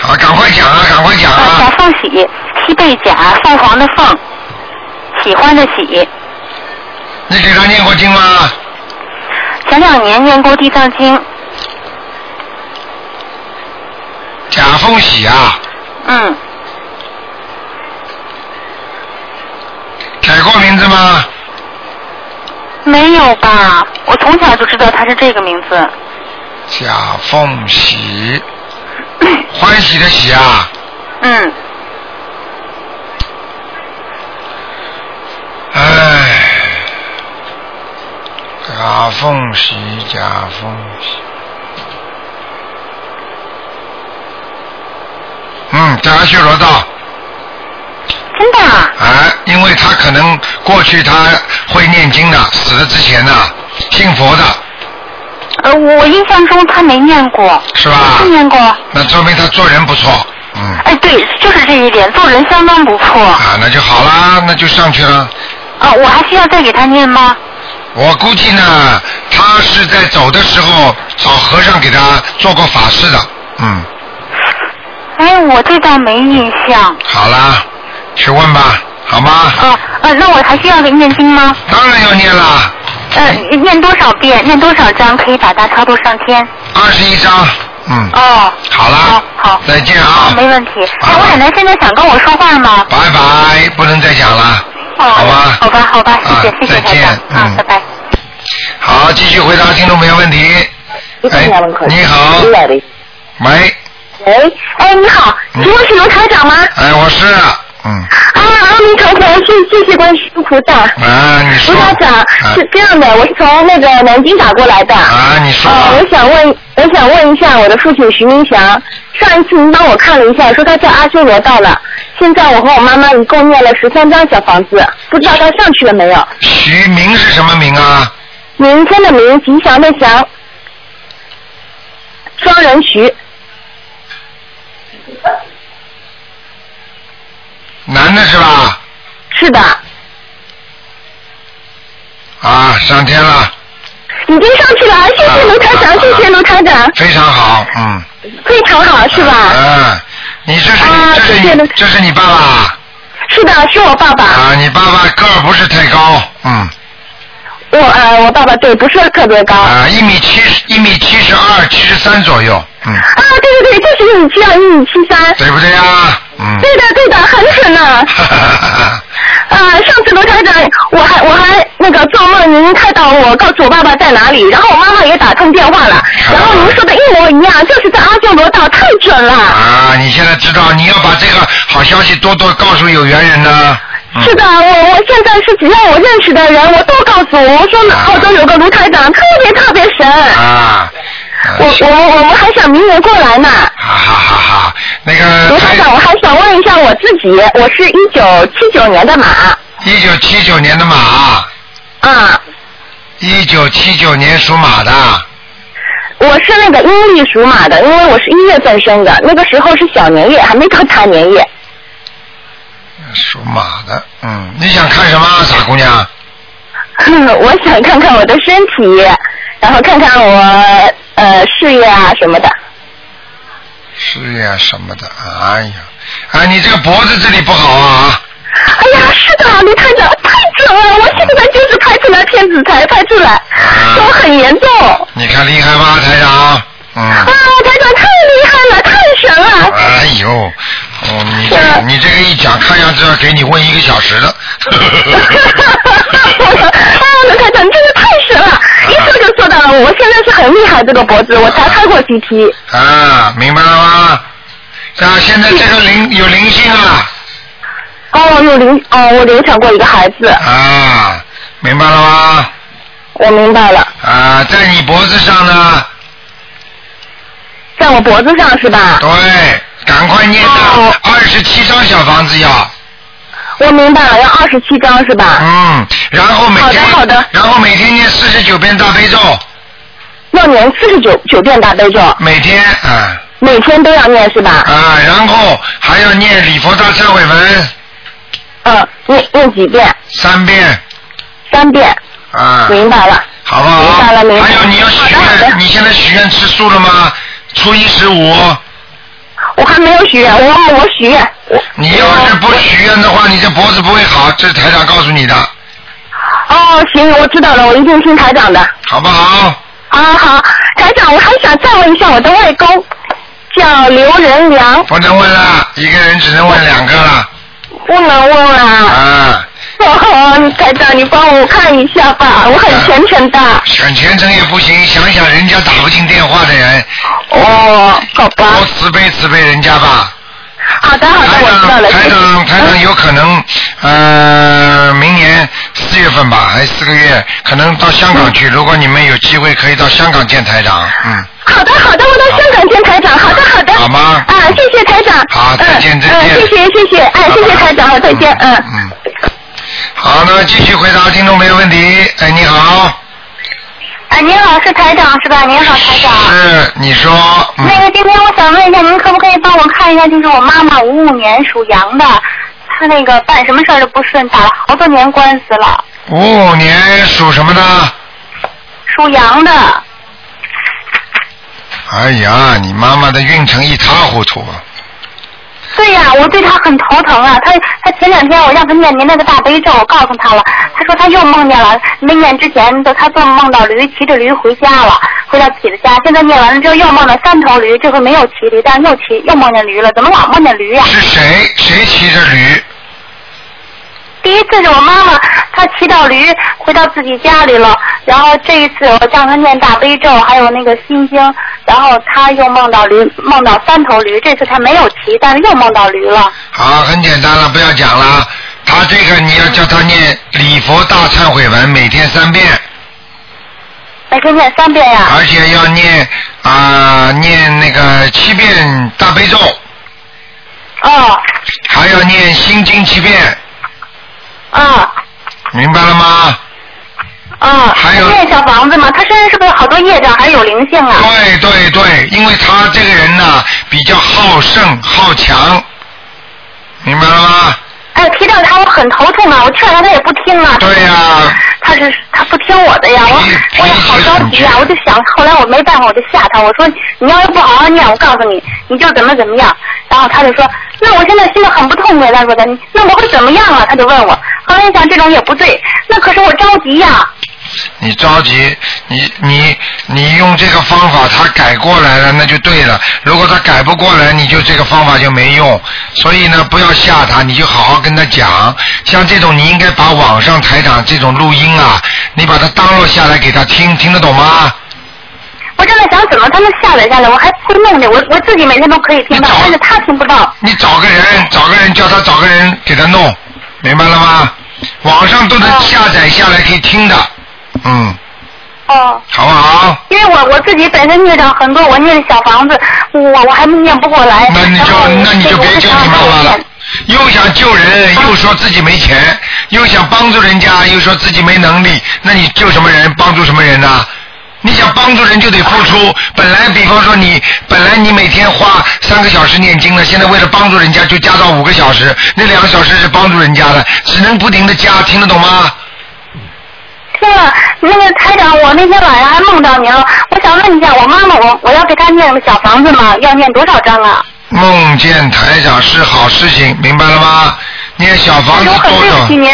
好，赶快讲啊，赶快讲啊，啊！贾凤喜，西贝甲，凤凰的凤，喜欢的喜。你给他念过经吗？前两年念过《地藏经》，贾凤喜啊，嗯，改过名字吗？没有吧？我从小就知道他是这个名字。贾凤喜，欢喜的喜啊，嗯，哎，贾凤喜，贾凤喜，嗯，在阿修罗道。真的啊？哎，因为他可能过去他会念经的，死了之前呢，信佛的，呃，我印象中他没念过。是吧是念过。那说明他做人不错，嗯，哎，对，就是这一点，做人相当不错。啊，那就好啦，那就上去了。啊，我还需要再给他念吗？我估计呢，他是在走的时候找和尚给他做过法事的，嗯，哎，我这倒没印象。好啦，去问吧，好吗？哦，呃，那我还需要给念经吗？当然要念啦，呃，念多少遍？念多少章可以把它超度上天？二十一章，嗯，哦，好啦，好，好，再见啊，没问题。哎，我奶奶现在想跟我说话吗？拜拜，不能再讲了，哦，好吧好吧，好吧，谢谢啊，谢谢台再见长，啊嗯，拜拜。好，继续回答听众朋友问题。哎，你好，喂，喂，哎，你好，请问是龙台长吗？哎，我是，嗯，啊，阿弥陀佛，谢谢谢观世音菩萨。啊，你说，菩萨长啊是这样的，我是从那个南京打过来的。啊，你说，呃，我想问，我想问一下我的父亲徐明祥。上一次您帮我看了一下，说他在阿修罗道了。现在我和我妈妈一共念了十三张小房子，不知道他上去了没有？徐明是什么名啊？明天的明，吉祥的祥，双人徐。男的是吧？是的，啊，上天了，已经上去了，谢谢卢台长，谢谢卢台长，非常好，嗯。非常好，是吧？嗯，你这是啊这是这是你爸爸是的，是我爸爸。啊？你爸爸个儿不是太高，嗯我呃，我爸爸对，不是特别高。啊，啊，一米七十一米七十二七十三左右，嗯，啊对对对，就是一米七二，一米七三。对不对啊？嗯。对的对的，很准呢。啊，上次卢台长，我还我还那个做梦，您开导我，告诉我爸爸在哪里，然后我妈妈也打通电话了，然后您说的一模一样，就是在阿修罗道，太准了。啊，你现在知道你要把这个好消息多多告诉有缘人呢。嗯是的，我我现在是只要我认识的人，我都告诉我，我说澳洲有个卢台长特别特别神，啊。我我我们还想明年过来呢。哈哈哈哈！那个卢台长，我还想问一下我自己，我是一九七九年的马，一九七九年的马，啊，一九七九年属马的，我是那个阴历属马的，因为我是一月份生的，那个时候是小年夜，还没到大年夜。属马的，嗯，你想看什么，傻姑娘？我想看看我的身体，然后看看我呃事业啊什么的。事业啊什么的，哎呀，哎，你这个脖子这里不好啊，哎呀，是的，卢台长太准了！我现在就是拍出来片子才拍出来，都很严重。你看厉害吧，台长？嗯。啊，台长太厉害了，太神了！哎呦，哦，你这个你这个一讲，看样子要给你问一个小时的。啊，卢台长，你真的太我现在是很厉害这个脖子，我才开过 CT。啊，明白了吗？啊，现在这个灵有灵性啊，哦，有灵哦，我流产过一个孩子，啊，明白了吗？我明白了，啊，在你脖子上呢，在我脖子上是吧？对，赶快念哦的二十七张小房子要，我明白了，要二十七张是吧？嗯，然后每天，好的好的然后每天念四十九遍大悲咒，要念四十九九遍大悲咒，每天，啊每天都要念是吧？啊，然后还要念礼佛大忏悔文嗯，念念几遍？三遍，三遍，啊，明白了。好不好？明白了明白了还有你要许愿，你现在许愿吃素了吗？初一十五，我还没有许愿，我我许愿。我你要是不许愿的话，你这脖子不会好，这是台长告诉你的，哦，行，我知道了，我一定听台长的。好不好？啊，好，台长，我还想再问一下我的外公，叫刘仁良，不能问了，一个人只能问两个了，不能问了。啊，哦，台长，你帮我看一下吧，我很虔诚的。想虔诚也不行，想想人家打不进电话的人，哦，好吧多，慈悲慈悲人家吧。好的好的，我知道了，台。长，台长有可能，呃，明年四月份吧，还四个月，可能到香港去。如果你们有机会，可以到香港见台长，嗯。好的好的，我到香港见台长，好的好的。好吗啊，谢谢台长。好再见嗯再见嗯，谢谢谢谢，哎，谢谢台长，好，再见，嗯。嗯。好，那继续回答听众朋友问题。哎，你好，哎，您好，是台长是吧？您好，台长。是你说，嗯那个，今天我想问一下，您可不可以帮我看一下，就是我妈妈五五年属羊的，她那个办什么事儿都不顺，打了好多年官司了，五五年属什么的？属羊的。哎呀，你妈妈的运程一塌糊涂啊！对呀、我对他很头疼啊。他他前两天我让他念您那个大悲咒，我告诉他了，他说他又梦见了，没念之前的他做梦到驴骑着驴回家了，回到自己的家。现在念完了之后又梦到三头驴，这回没有骑驴，但是又骑又梦见驴了，怎么老梦见驴呀、是谁？谁骑着驴？第一次是我妈妈，她骑到驴回到自己家里了，然后这一次我叫她念大悲咒，还有那个心经，然后她又梦到驴，梦到三头驴，这次她没有骑，但是又梦到驴了。好，很简单了，不要讲了。他这个你要叫他念礼佛大忏悔文，每天三遍，每天念三遍呀。而且要念啊、念那个七遍大悲咒，哦，还要念心经七遍，啊明白了吗？啊，还有念小房子吗？他身上是不是有好多业障，还有灵性啊？对对对，因为他这个人呢比较好胜好强，明白了吗？哎，提到他我很头痛啊，我劝他他也不听啊。对呀、他是他不听我的呀，我我也好着急呀，我就想，后来我没办法，我就吓他，我说你要是不好好念，我告诉你，你就怎么怎么样。然后他就说，那我现在心里很不痛快，他说的，那我会怎么样啊？他就问我，后来一想这种也不对，那可是我着急呀。你着急，你你你用这个方法，他改过来了，那就对了。如果他改不过来，你就这个方法就没用。所以呢，不要吓他，你就好好跟他讲。像这种，你应该把网上台长这种录音啊，你把它当落下来给他听，听得懂吗？我正在想怎么他能下载下来，我还会弄呢，我我自己每天都可以听到，但是他听不到。你找个人，找个人叫他找个人给他弄，明白了吗？网上都能哦下载下来可以听的，嗯，哦。好不好？因为我我自己本身孽障很多，我念小房子，我我还念不过来。那你就那你就别救你妈妈了。又想救人，又说自己没钱，又想帮助人家，又说自己没能力，那你救什么人，帮助什么人呢？你想帮助人就得付出。本来，比方说你本来你每天花三个小时念经了，现在为了帮助人家就加到五个小时，那两个小时是帮助人家的，只能不停的加，听得懂吗？听了那个台长，我那天晚上还梦到您了，我想问一下，我妈妈，我我要给她念小房子吗？要念多少张啊？梦见台长是好事情，明白了吗？念小房子我很对不起？您，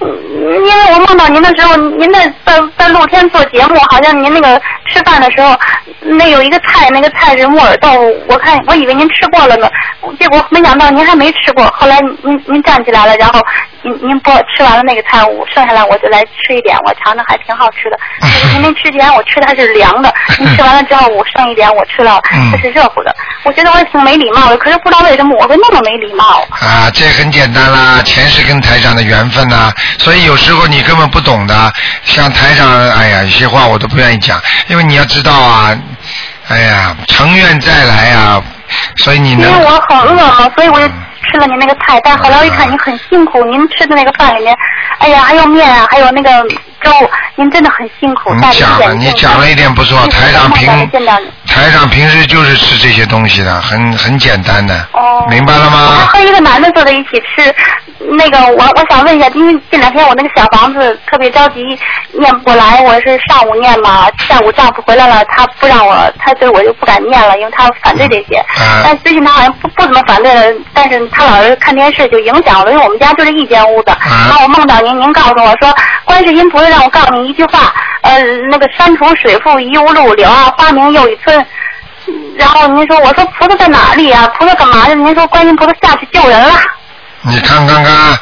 嗯因为我梦到您的时候，您在在在露天做节目，好像您那个吃饭的时候，那有一个菜，那个菜是木耳豆，我看我以为您吃过了呢，结果没想到您还没吃过。后来您您站起来了，然后您您播吃完了那个菜，我剩下来我就来吃一点，我尝尝还挺好吃的。您没吃之前我吃的还是凉的，您吃完了之后我剩一点我吃了，嗯这是热乎的。我觉得我也挺没礼貌的，可是不知道为什么我会那么没礼貌。啊，这很简单啦，前世跟台长的缘分呐、所以有时候你根本不懂的，像台长，哎呀，有些话我都不愿意讲，因为你要知道啊，哎呀，成愿再来啊，所以你因为，我很饿嘛，所以我就吃了您那个菜。但后来我一看您很辛苦，您吃的那个饭里面，哎呀，还有面啊，还有那个粥，您真的很辛苦。你讲了，你讲了一点不错，台长平台长平时就是吃这些东西的，很很简单的，哦明白了我还吗？和一个男的坐在一起吃，那个我我想问一下，因为这两天我那个小房子特别着急，念不过来，我是上午念嘛，下午丈夫回来了，他不让我，他所以我就不敢念了，因为他反对这些。啊但最近他好像不不怎么反对了，但是他老是看电视就影响了，因为我们家就是一间屋子。啊然后我梦到您，您告诉我说，观世音菩萨让我告诉你一句话，呃，那个山重水复疑无路，柳暗花明又一村。然后您说，我说菩萨在哪里呀、菩萨干嘛呀？您说观音菩萨下去救人了。你看看看，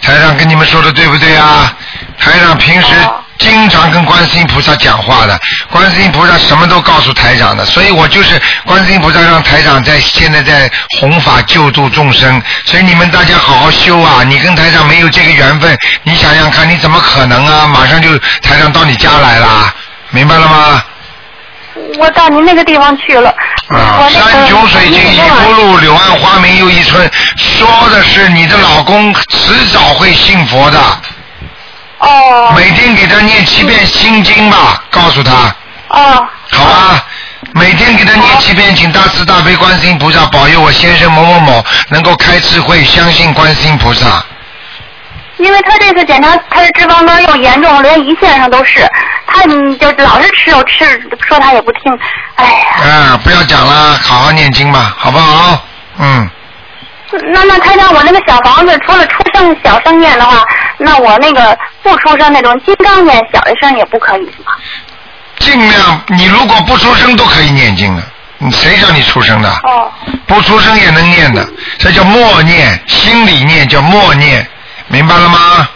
台上跟你们说的对不对啊？台上平时哦经常跟观世音菩萨讲话的，观世音菩萨什么都告诉台长的，所以我就是观世音菩萨让台长在现在在弘法救度众生，所以你们大家好好修啊！你跟台长没有这个缘分，你想想看，你怎么可能啊？马上就台长到你家来了，明白了吗？我到您那个地方去了。啊，那个山穷水尽疑无。路，柳暗花明又一村，说的是你的老公迟早会信佛的。哦。每天给他念七遍心经吧，告诉他，哦。好吧？每天给他念七遍，请大慈大悲观世音菩萨保佑我先生某某某能够开智慧，相信观世音菩萨。因为他这次检查，他的脂肪肝又严重，连胰腺上都是，他嗯就老是吃肉吃，说他也不听，哎呀，啊，不要讲了，好好念经吧，好不好？嗯，那那他家，我那个小房子除了出生小生念的话，那我那个不出声那种金刚念小一声也不可以吗？尽量，你如果不出声都可以念经的。你谁叫你出声的？哦不出声也能念的，这叫默念，心里念叫默念，明白了吗？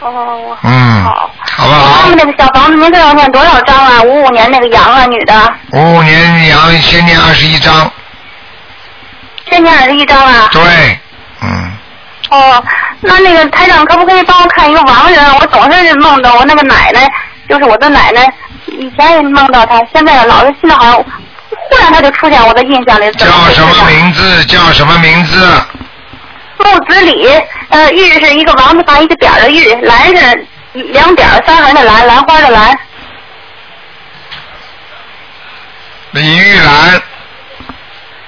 哦，嗯，好。好不好他们？那个小房子，您这要念多少张啊？五五年那个羊啊，女的，五五年羊先念二十一章，先念二十一张啊。对，嗯，哦，那那个台长可不可以帮我看一个亡人？我总是梦到我那个奶奶，就是我的奶奶，以前也梦到她，现在老是现在好像忽然她就出现我的印象里。叫什么名字？叫什么名字？木子李，呃，玉是一个王字旁一个点儿的玉，兰是两点三横的兰，兰花的兰。李玉兰，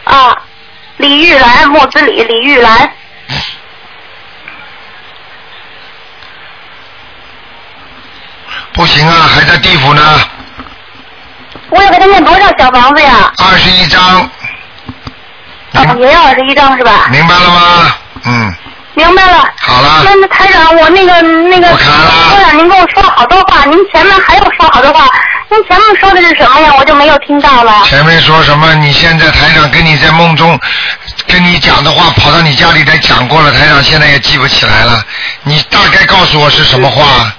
啊，李玉兰，木子李，李玉兰。不行啊，还在地府呢，我要给他念多少小房子呀？二十一张，也要二十一张是吧？明白了吗？嗯，明白了。好了那那台长，我那个那个，我看了台长您跟我说了好多话，您前面还有说好多话，您前面说的是什么呀？我就没有听到了。前面说什么？你现在台长跟你在梦中跟你讲的话，跑到你家里来讲过了，台长现在也记不起来了。你大概告诉我是什么话？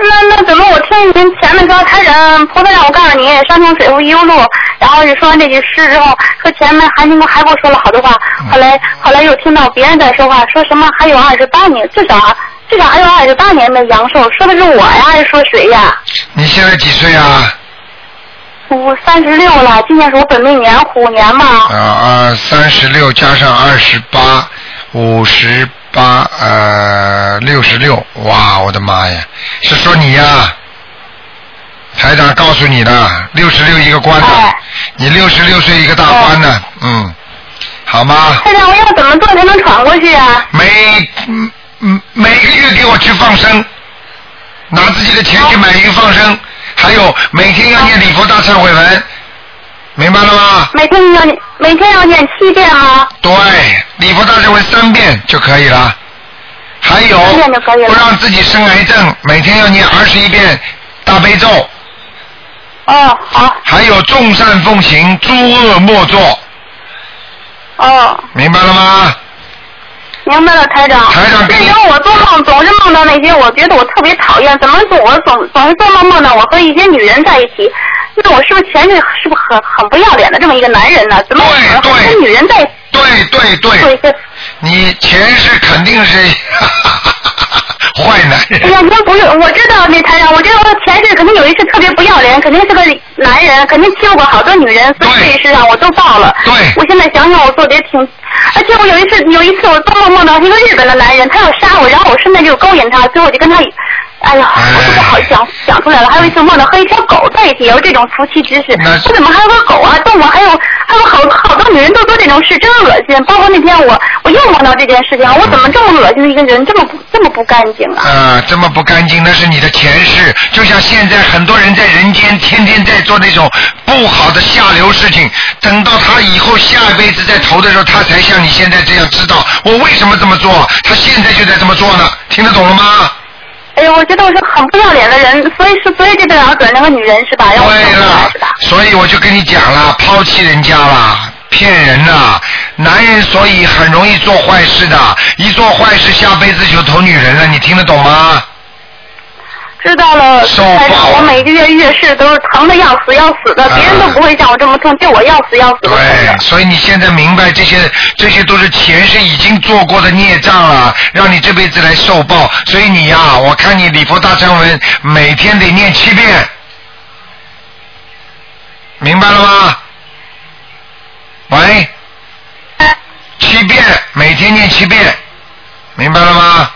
那那怎么我听您前面说他人菩萨让我告诉你山重水复疑无路，然后就说完这句诗之后，说前面还您还给我说了好多话，嗯后来后来又听到别人在说话，说什么还有二十八年，至少至少还有二十八年的阳寿，说的是我呀，还是说谁呀？你现在几岁啊？我三十六了，今年是我本命年，虎年嘛。啊啊，三十六加上二十八，五十八，呃，六十六。哇，我的妈呀！是说你呀？台长告诉你的，六十六一个关呢哎，你六十六岁一个大官呢，嗯，好吗？台长，我要怎么做才能闯过去啊？每嗯嗯每个月给我去放生，拿自己的钱去买鱼放生，还有每天要念礼佛大忏悔文，明白了吗？每天要念，每天要念七遍吗？对，礼佛大忏悔三遍就可以了。还有不让自己生癌症，每天要念二十一遍大悲咒，哦，好，还有众善奉行，诸恶莫作，哦，明白了吗？明白了，台长。台长给你那时候我做梦总是梦到那些我觉得我特别讨厌，怎么总我总总是做梦梦到我和一些女人在一起，那我是不是前世是不是很很不要脸的这么一个男人呢？怎么对对。我和女人在对对对，做一些？你前世肯定是 坏男人。哎呀，您不是，我知道那台长，我知道我前世肯定有一次特别不要脸，肯定是个男人，肯定欺负过好多女人，所以这一世上我都报了。对我现在想想，我做的也挺，而且我有一次有一次我做梦梦到一个日本的男人，他要杀我，然后我顺便就勾引他，最后我就跟他，哎呀，我都不好想想出来了。还有一次梦到和一条狗在一起，也有这种夫妻之事那。我怎么还有个狗啊？动物还有还有好好多女人都做这种事，真恶心。包括那天我我又梦到这件事情，我怎么这么恶心的一个人，这么不这么不干净啊？啊，这么不干净，那是你的前世。就像现在很多人在人间天天在做那种不好的下流事情，等到他以后下一辈子再投的时候，他才像你现在这样知道我为什么这么做，他现在就在这么做呢，听得懂了吗？哎呀，我觉得我是很不要脸的人，所以是所以这个样转那个女人是吧？要我对了是吧？，所以我就跟你讲了，抛弃人家了。骗人呐！男人所以很容易做坏事的，一做坏事下辈子就投女人了，你听得懂吗？知道了，受台长，我每个月月事都是疼的要死要死的，啊别人都不会像我这么痛，就我要死要死的对，的。所以你现在明白这些，这些都是前世已经做过的孽障了，让你这辈子来受报。所以你呀、我看你礼佛大忏文每天得念七遍，明白了吗？喂，七遍，每天念七遍，明白了吗？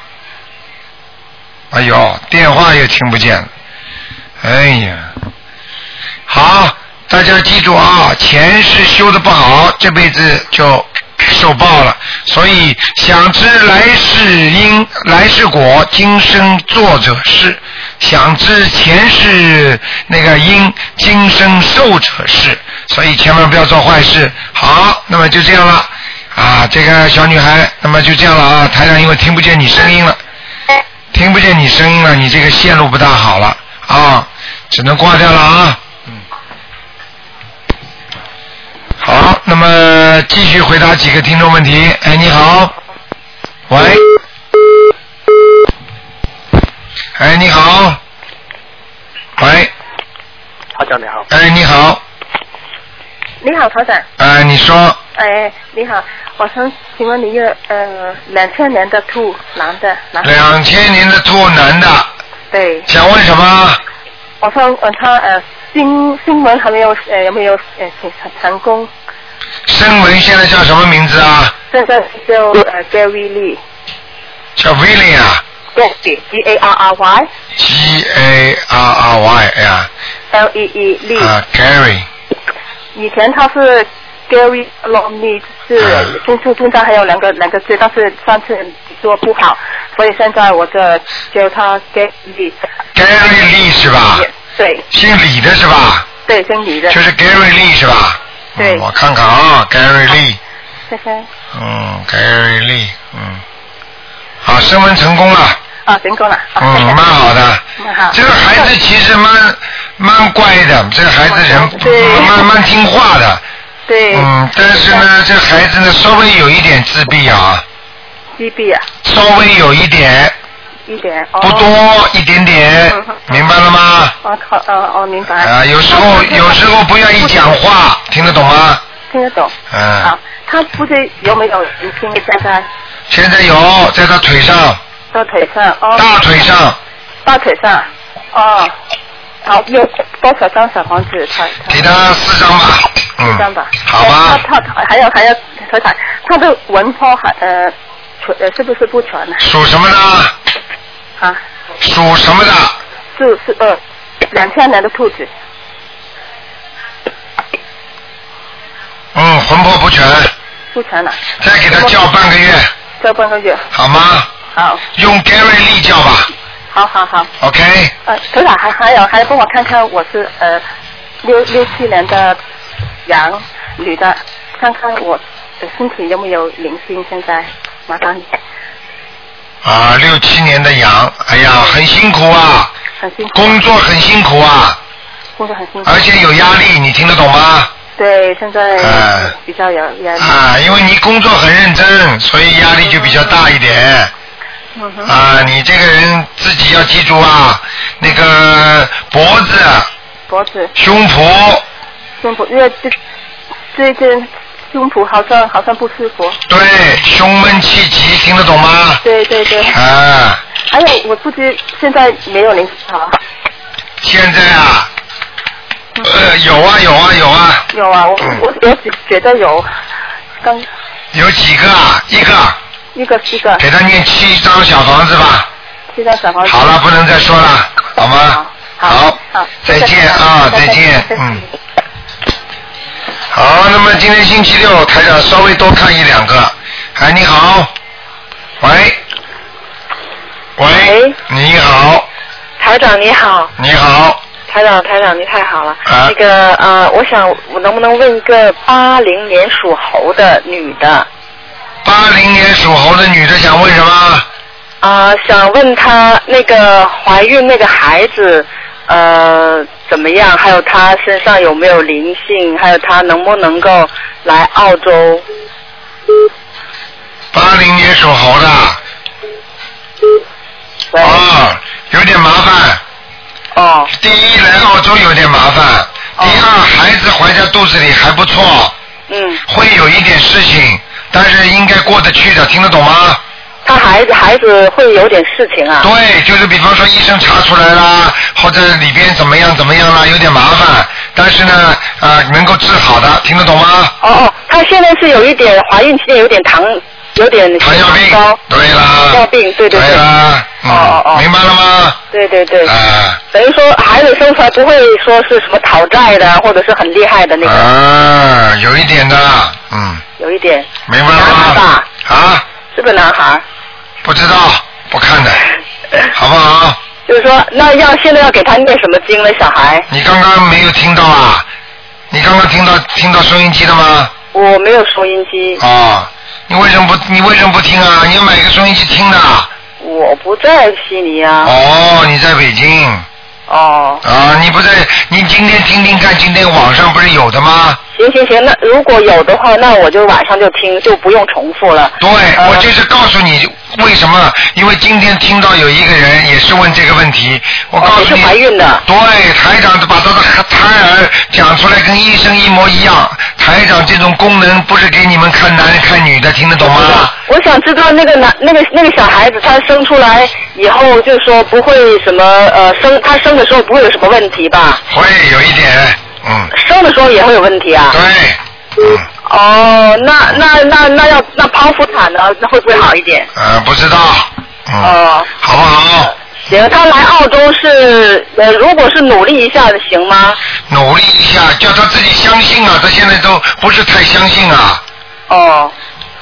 哎呦，电话也听不见了，哎呀。好，大家记住啊，前世修的不好，这辈子就受报了。所以想知来世因，来世果，今生做者是；想知前世那个因，今生受者是。所以千万不要做坏事。好，那么就这样了。啊，这个小女孩，那么就这样了啊，台长因为听不见你声音了，听不见你声音了，你这个线路不大好了啊，只能挂掉了啊。嗯。好，那么继续回答几个听众问题。哎，你好，喂，哎，你好，喂，台长你好，哎，你好，你好，台长。哎，你说，哎，你好，我想请问你一个呃，两千年的兔男的男的。两千年的兔男的，对。想问什么？我想问他呃新新闻还没有呃有没有呃成成功？新闻现在叫什么名字啊？现在叫呃 Gary Lee。叫 William 啊对，G A R R Y，G A R R Y 哎呀，L E E Lee。啊，Gary，以前他是 Gary Lonely，是嗯中中中间还有两个两个字，但是上次说不好，所以现在我这叫他 Gary。Gary Lee 是吧？对姓李的是吧？对，姓李的。就是 Gary Lee 是吧？对嗯我看看啊，Gary Lee，谢谢。嗯，Gary Lee，嗯，好，升温成功了，啊，成功了。啊嗯，蛮好的。蛮好。这个孩子其实蛮蛮乖的，这个孩子人对蛮蛮听话的，对。嗯，但是呢，这孩子呢稍微有一点自闭啊，自闭啊，稍微有一点，一点。哦。不多，一点点嗯嗯，明白了吗？哦，好，哦哦，明白。啊，有时候有时候不愿意讲话，听得懂吗？听得懂。嗯好，，他不是有没有已经现在现在有在他腿上，在腿上？哦。大腿上，大腿上。哦。好，有多少张小房子？他他给他四张吧，嗯四张吧。，好吧，他他他还有还有台长，他的文波还呃全呃是不是不全呢？属什么的？啊，属什么的？是是呃两千年的兔子。嗯，魂魄不全，不全了，再给他叫半个月，叫半个月。好吗？好，用 Gary 叫吧好好好。，OK？呃，头长还还有还要帮我看看我是呃六六七年的羊女的，看看我的身体有没有灵性。现在麻烦你，啊，六七年的羊，哎呀，很辛苦啊，很辛苦，工作很辛苦啊，工作很辛苦。而且有压力，你听得懂吗？对，现在哎比较有压力。啊，因为你工作很认真，所以压力就比较大一点。啊，你这个人自己要记住啊，那个脖子、脖子、胸脯，胸脯，因为这最近胸脯好像好像不舒服。对，胸闷气急，听得懂吗？对对对。啊，还有，我不知现在没有灵性啊。现在啊，呃，有啊有啊有啊，有啊，我我只觉得有，刚有几个啊？一个，一个一个给他念七张小房子吧。七张小房子。好了，不能再说了，好吗？好，好，再见啊，再见，嗯。好，那么今天星期六，台长稍微多看一两个。哎，你好，喂，喂，喂你好，台长你好，你好，台长台长你太好了。啊那个呃，我想我能不能问一个八零年属猴的女的八零年属猴的女的想问什么？啊、想问她那个怀孕那个孩子呃怎么样？还有她身上有没有灵性？还有她能不能够来澳洲？八零年属猴的，哦，有点麻烦。哦。第一来澳洲有点麻烦，第二孩子怀在肚子里还不错。嗯。会有一点事情，但是应该过得去的，听得懂吗？他孩子孩子会有点事情啊？对，就是比方说医生查出来啦，或者里边怎么样怎么样啦，有点麻烦，但是呢，呃，能够治好的，听得懂吗？哦哦，她现在是有一点怀孕期间有点糖，有点糖尿病高。对啦。糖尿病，对对对。对啦，嗯，明白了吗？对对对。啊。等于说孩子生出来不会说是什么讨债的，或者是很厉害的那个，啊，有一点的，嗯，有一点。明白了吗？吧？啊，是个男孩。不知道，不看的，好不好？就是说，那要现在要给他念什么经呢？小孩？你刚刚没有听到啊？你刚刚听到听到收音机的吗？我没有收音机。啊，你为什么不你为什么不听啊？你要买个收音机听的。我不在悉尼啊。哦，你在北京。哦。啊，你不在，你今天听听看，今天网上不是有的吗？行行行，那如果有的话，那我就晚上就听，就不用重复了。对，我就是告诉你为什么，因为今天听到有一个人也是问这个问题，我告诉你，哦是怀孕的。对，台长把他的胎儿讲出来跟医生一模一样。台长这种功能不是给你们看男人看女的，听得懂吗？我想知道那个男那个那个小孩子他生出来以后，就说不会什么呃生他生的时候不会有什么问题吧？会有一点，嗯。生的时候也会有问题啊？对。嗯哦，那那那那要那剖腹产呢？那会不会好一点？呃，不知道，嗯，哦，好不好？行，他来澳洲是呃，如果是努力一下的行吗？努力一下，叫他自己相信啊！他现在都不是太相信啊。哦。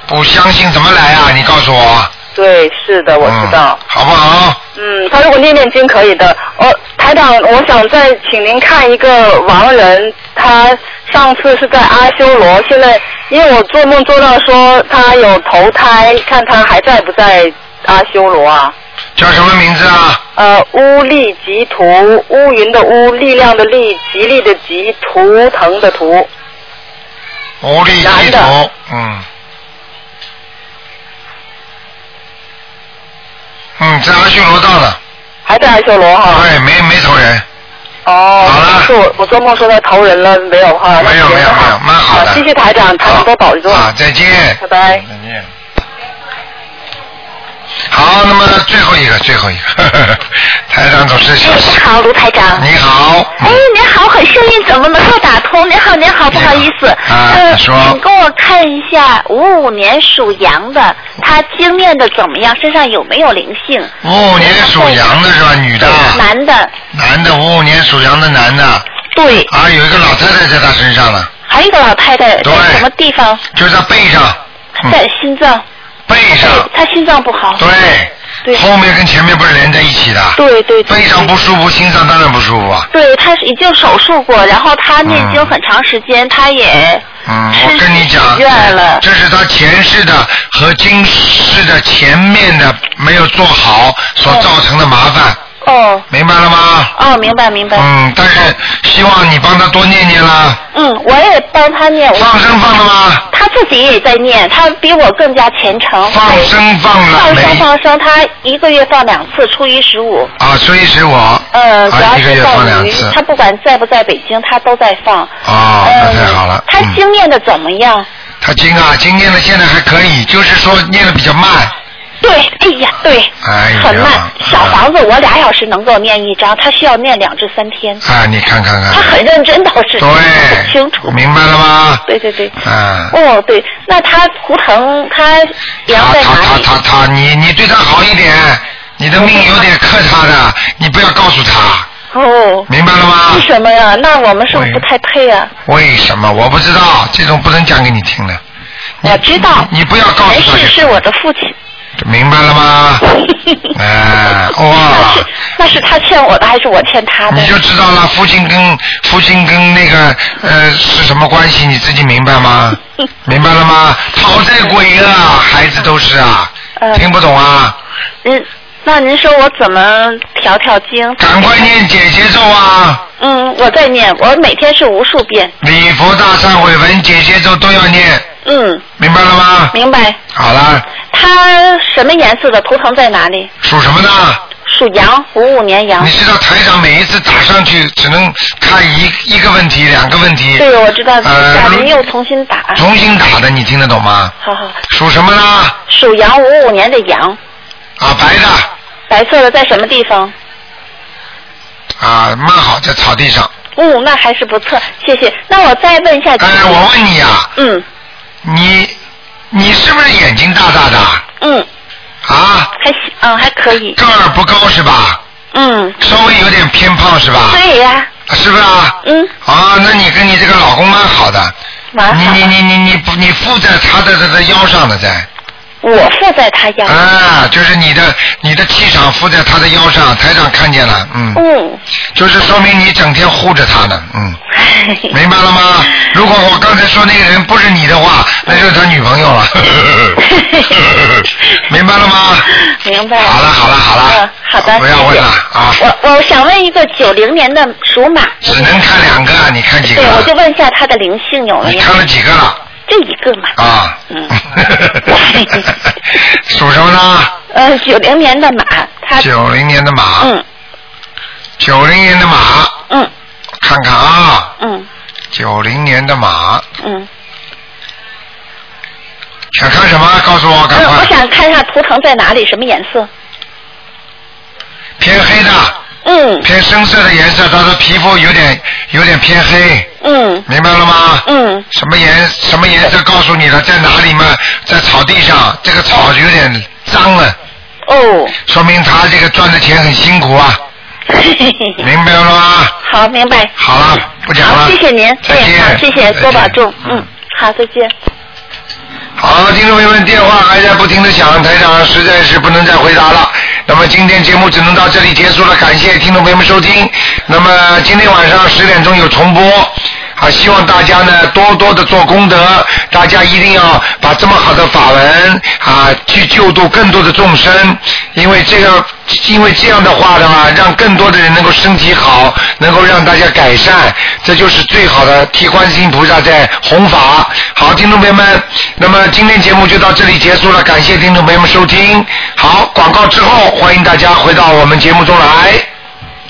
不相信怎么来啊？你告诉我。对，是的，我知道。好不好？嗯，他如果念念经可以的。哦，台长，我想再请您看一个亡人，他上次是在阿修罗，现在因为我做梦做到说他有投胎，看他还在不在阿修罗啊？叫什么名字啊？呃，乌力吉图，乌云的乌，力量的力，吉利的吉，图腾的图。乌力男的地图，嗯。嗯，在阿修罗道了。还在阿修罗哈？对，没没投人。哦，好了是我我做梦说他投人了，没有哈？没有没有没有，蛮好的。谢谢台长，台长多保重。啊，再见。拜拜。再见。好，那么最后一个，最后一个，台长总是。你好，卢台长。你好。哎，您好，很幸运，怎么能够打通？您好，您好，不好意思。啊说请跟我看一下五五年属羊的，他经验的怎么样？身上有没有灵性？五五年属羊的是吧？女的。男的。男的，五五年属羊的男的。对。啊，有一个老太太在他身上了，还有一个老太太在什么地方？就是他背上。嗯在心脏。背上。他心脏不好。对。对。后面跟前面不是连在一起的。对对对。背上不舒服，心脏当然不舒服啊。对，他是已经手术过，然后他念经很长时间，他也嗯，我跟你讲这是他前世的和今世的前面的没有做好所造成的麻烦，哦。明白了吗？哦，明白明白。嗯，但是希望你帮他多念念啦。嗯，我也帮他念。放生放了吗？他自己也在念，他比我更加虔诚。放生放了放生放生，他一个月放两次，初一十五。啊，初一十五。呃，主啊，要一个月是放两次。，他不管在不在北京，他都在放。哦，那太好了。他经念的怎么样？他经啊，经念的现在还可以，就是说念的比较慢。对，哎呀，对，哎呀。很慢。小房子我俩小时能够念一张，他需要念两至三天。啊，你看看看。他很认真倒是。对很清楚。明白了吗？对对对。啊。哦，对，那他图腾他量在哪他里？他他，你你对他好一点，你的命有点克他的，你不要告诉他。哦。明白了吗为什么呀？那我们是不是不太配啊？为什么？我不知道，这种不能讲给你听的。我知道。你不要告诉他前世是我的父亲。明白了吗？哎，哇，那是他欠我的还是我欠他的？你就知道了，父亲跟父亲跟那个呃是什么关系？你自己明白吗？明白了吗？讨债鬼啊，孩子都是啊，呃听不懂啊？嗯，那您说我怎么调调经？赶快念姐姐咒啊！嗯，我在念，我每天是无数遍。礼佛大忏悔文、姐姐咒都要念，嗯，明白了吗？明白。好了，它什么颜色的？图腾在哪里？属什么的？属羊，五五年羊你。知道台长每一次打上去只能看一一个问题、两个问题，对，我知道。呃假您又重新打。重新打的，你听得懂吗？好好。属什么呢？属羊，五五年的羊，啊，白的白色的，在什么地方？啊，蛮好，在草地上。嗯，那还是不错，谢谢。那我再问一下。哎，我问你呀、嗯你你是不是眼睛大大的？嗯。啊？还行，嗯，还可以。个儿不高是吧？嗯。稍微有点偏胖是吧？对呀。是不是啊？嗯。啊，那你跟你这个老公蛮好的。蛮好你你你你你你附在他的这个腰上的在。我附在他腰。啊，就是你的你的气场附在他的腰上，台长看见了，嗯。嗯。就是说明你整天护着他呢，嗯。明白了吗？如果我刚才说那个人不是你的话，那就是他女朋友了。明白了吗？明白了。好了好了好了，嗯，好的。不要问了啊！我我想问一个九零年的属马。只能看两个，你看几个对，？我就问一下他的灵性有没有？你看了几个了？就一个嘛。啊。嗯。属什么呢？呃，九零年的马，他九零年的马。嗯。九零年的马。嗯。看看啊，嗯九零年的马，嗯，想看什么？告诉我，赶嗯，我。想看一下图腾在哪里，什么颜色？偏黑的。嗯。偏深色的颜色，他的皮肤有点有点偏黑。嗯。明白了吗？嗯。什么颜什么颜色？告诉你了，在哪里嘛？在草地上，这个草有点脏了。哦。说明他这个赚的钱很辛苦啊。明白了吗？好，明白。好了，不讲了。好，谢谢您。再见谢谢，多保重。嗯，好，再见。好，听众朋友们，电话还在不停的响，台长实在是不能再回答了。那么今天节目只能到这里结束了，感谢听众朋友们收听。那么今天晚上十点钟有重播，啊，希望大家呢多多的做功德，大家一定要把这么好的法文啊去救度更多的众生，因为这个，因为这样的话的话，让更多的人能够身体好，能够让大家改善，这就是最好的替观世音菩萨在弘法。好，听众朋友们，那么今天节目就到这里结束了，感谢听众朋友们收听。好，广告之后，欢迎大家回到我们节目中来。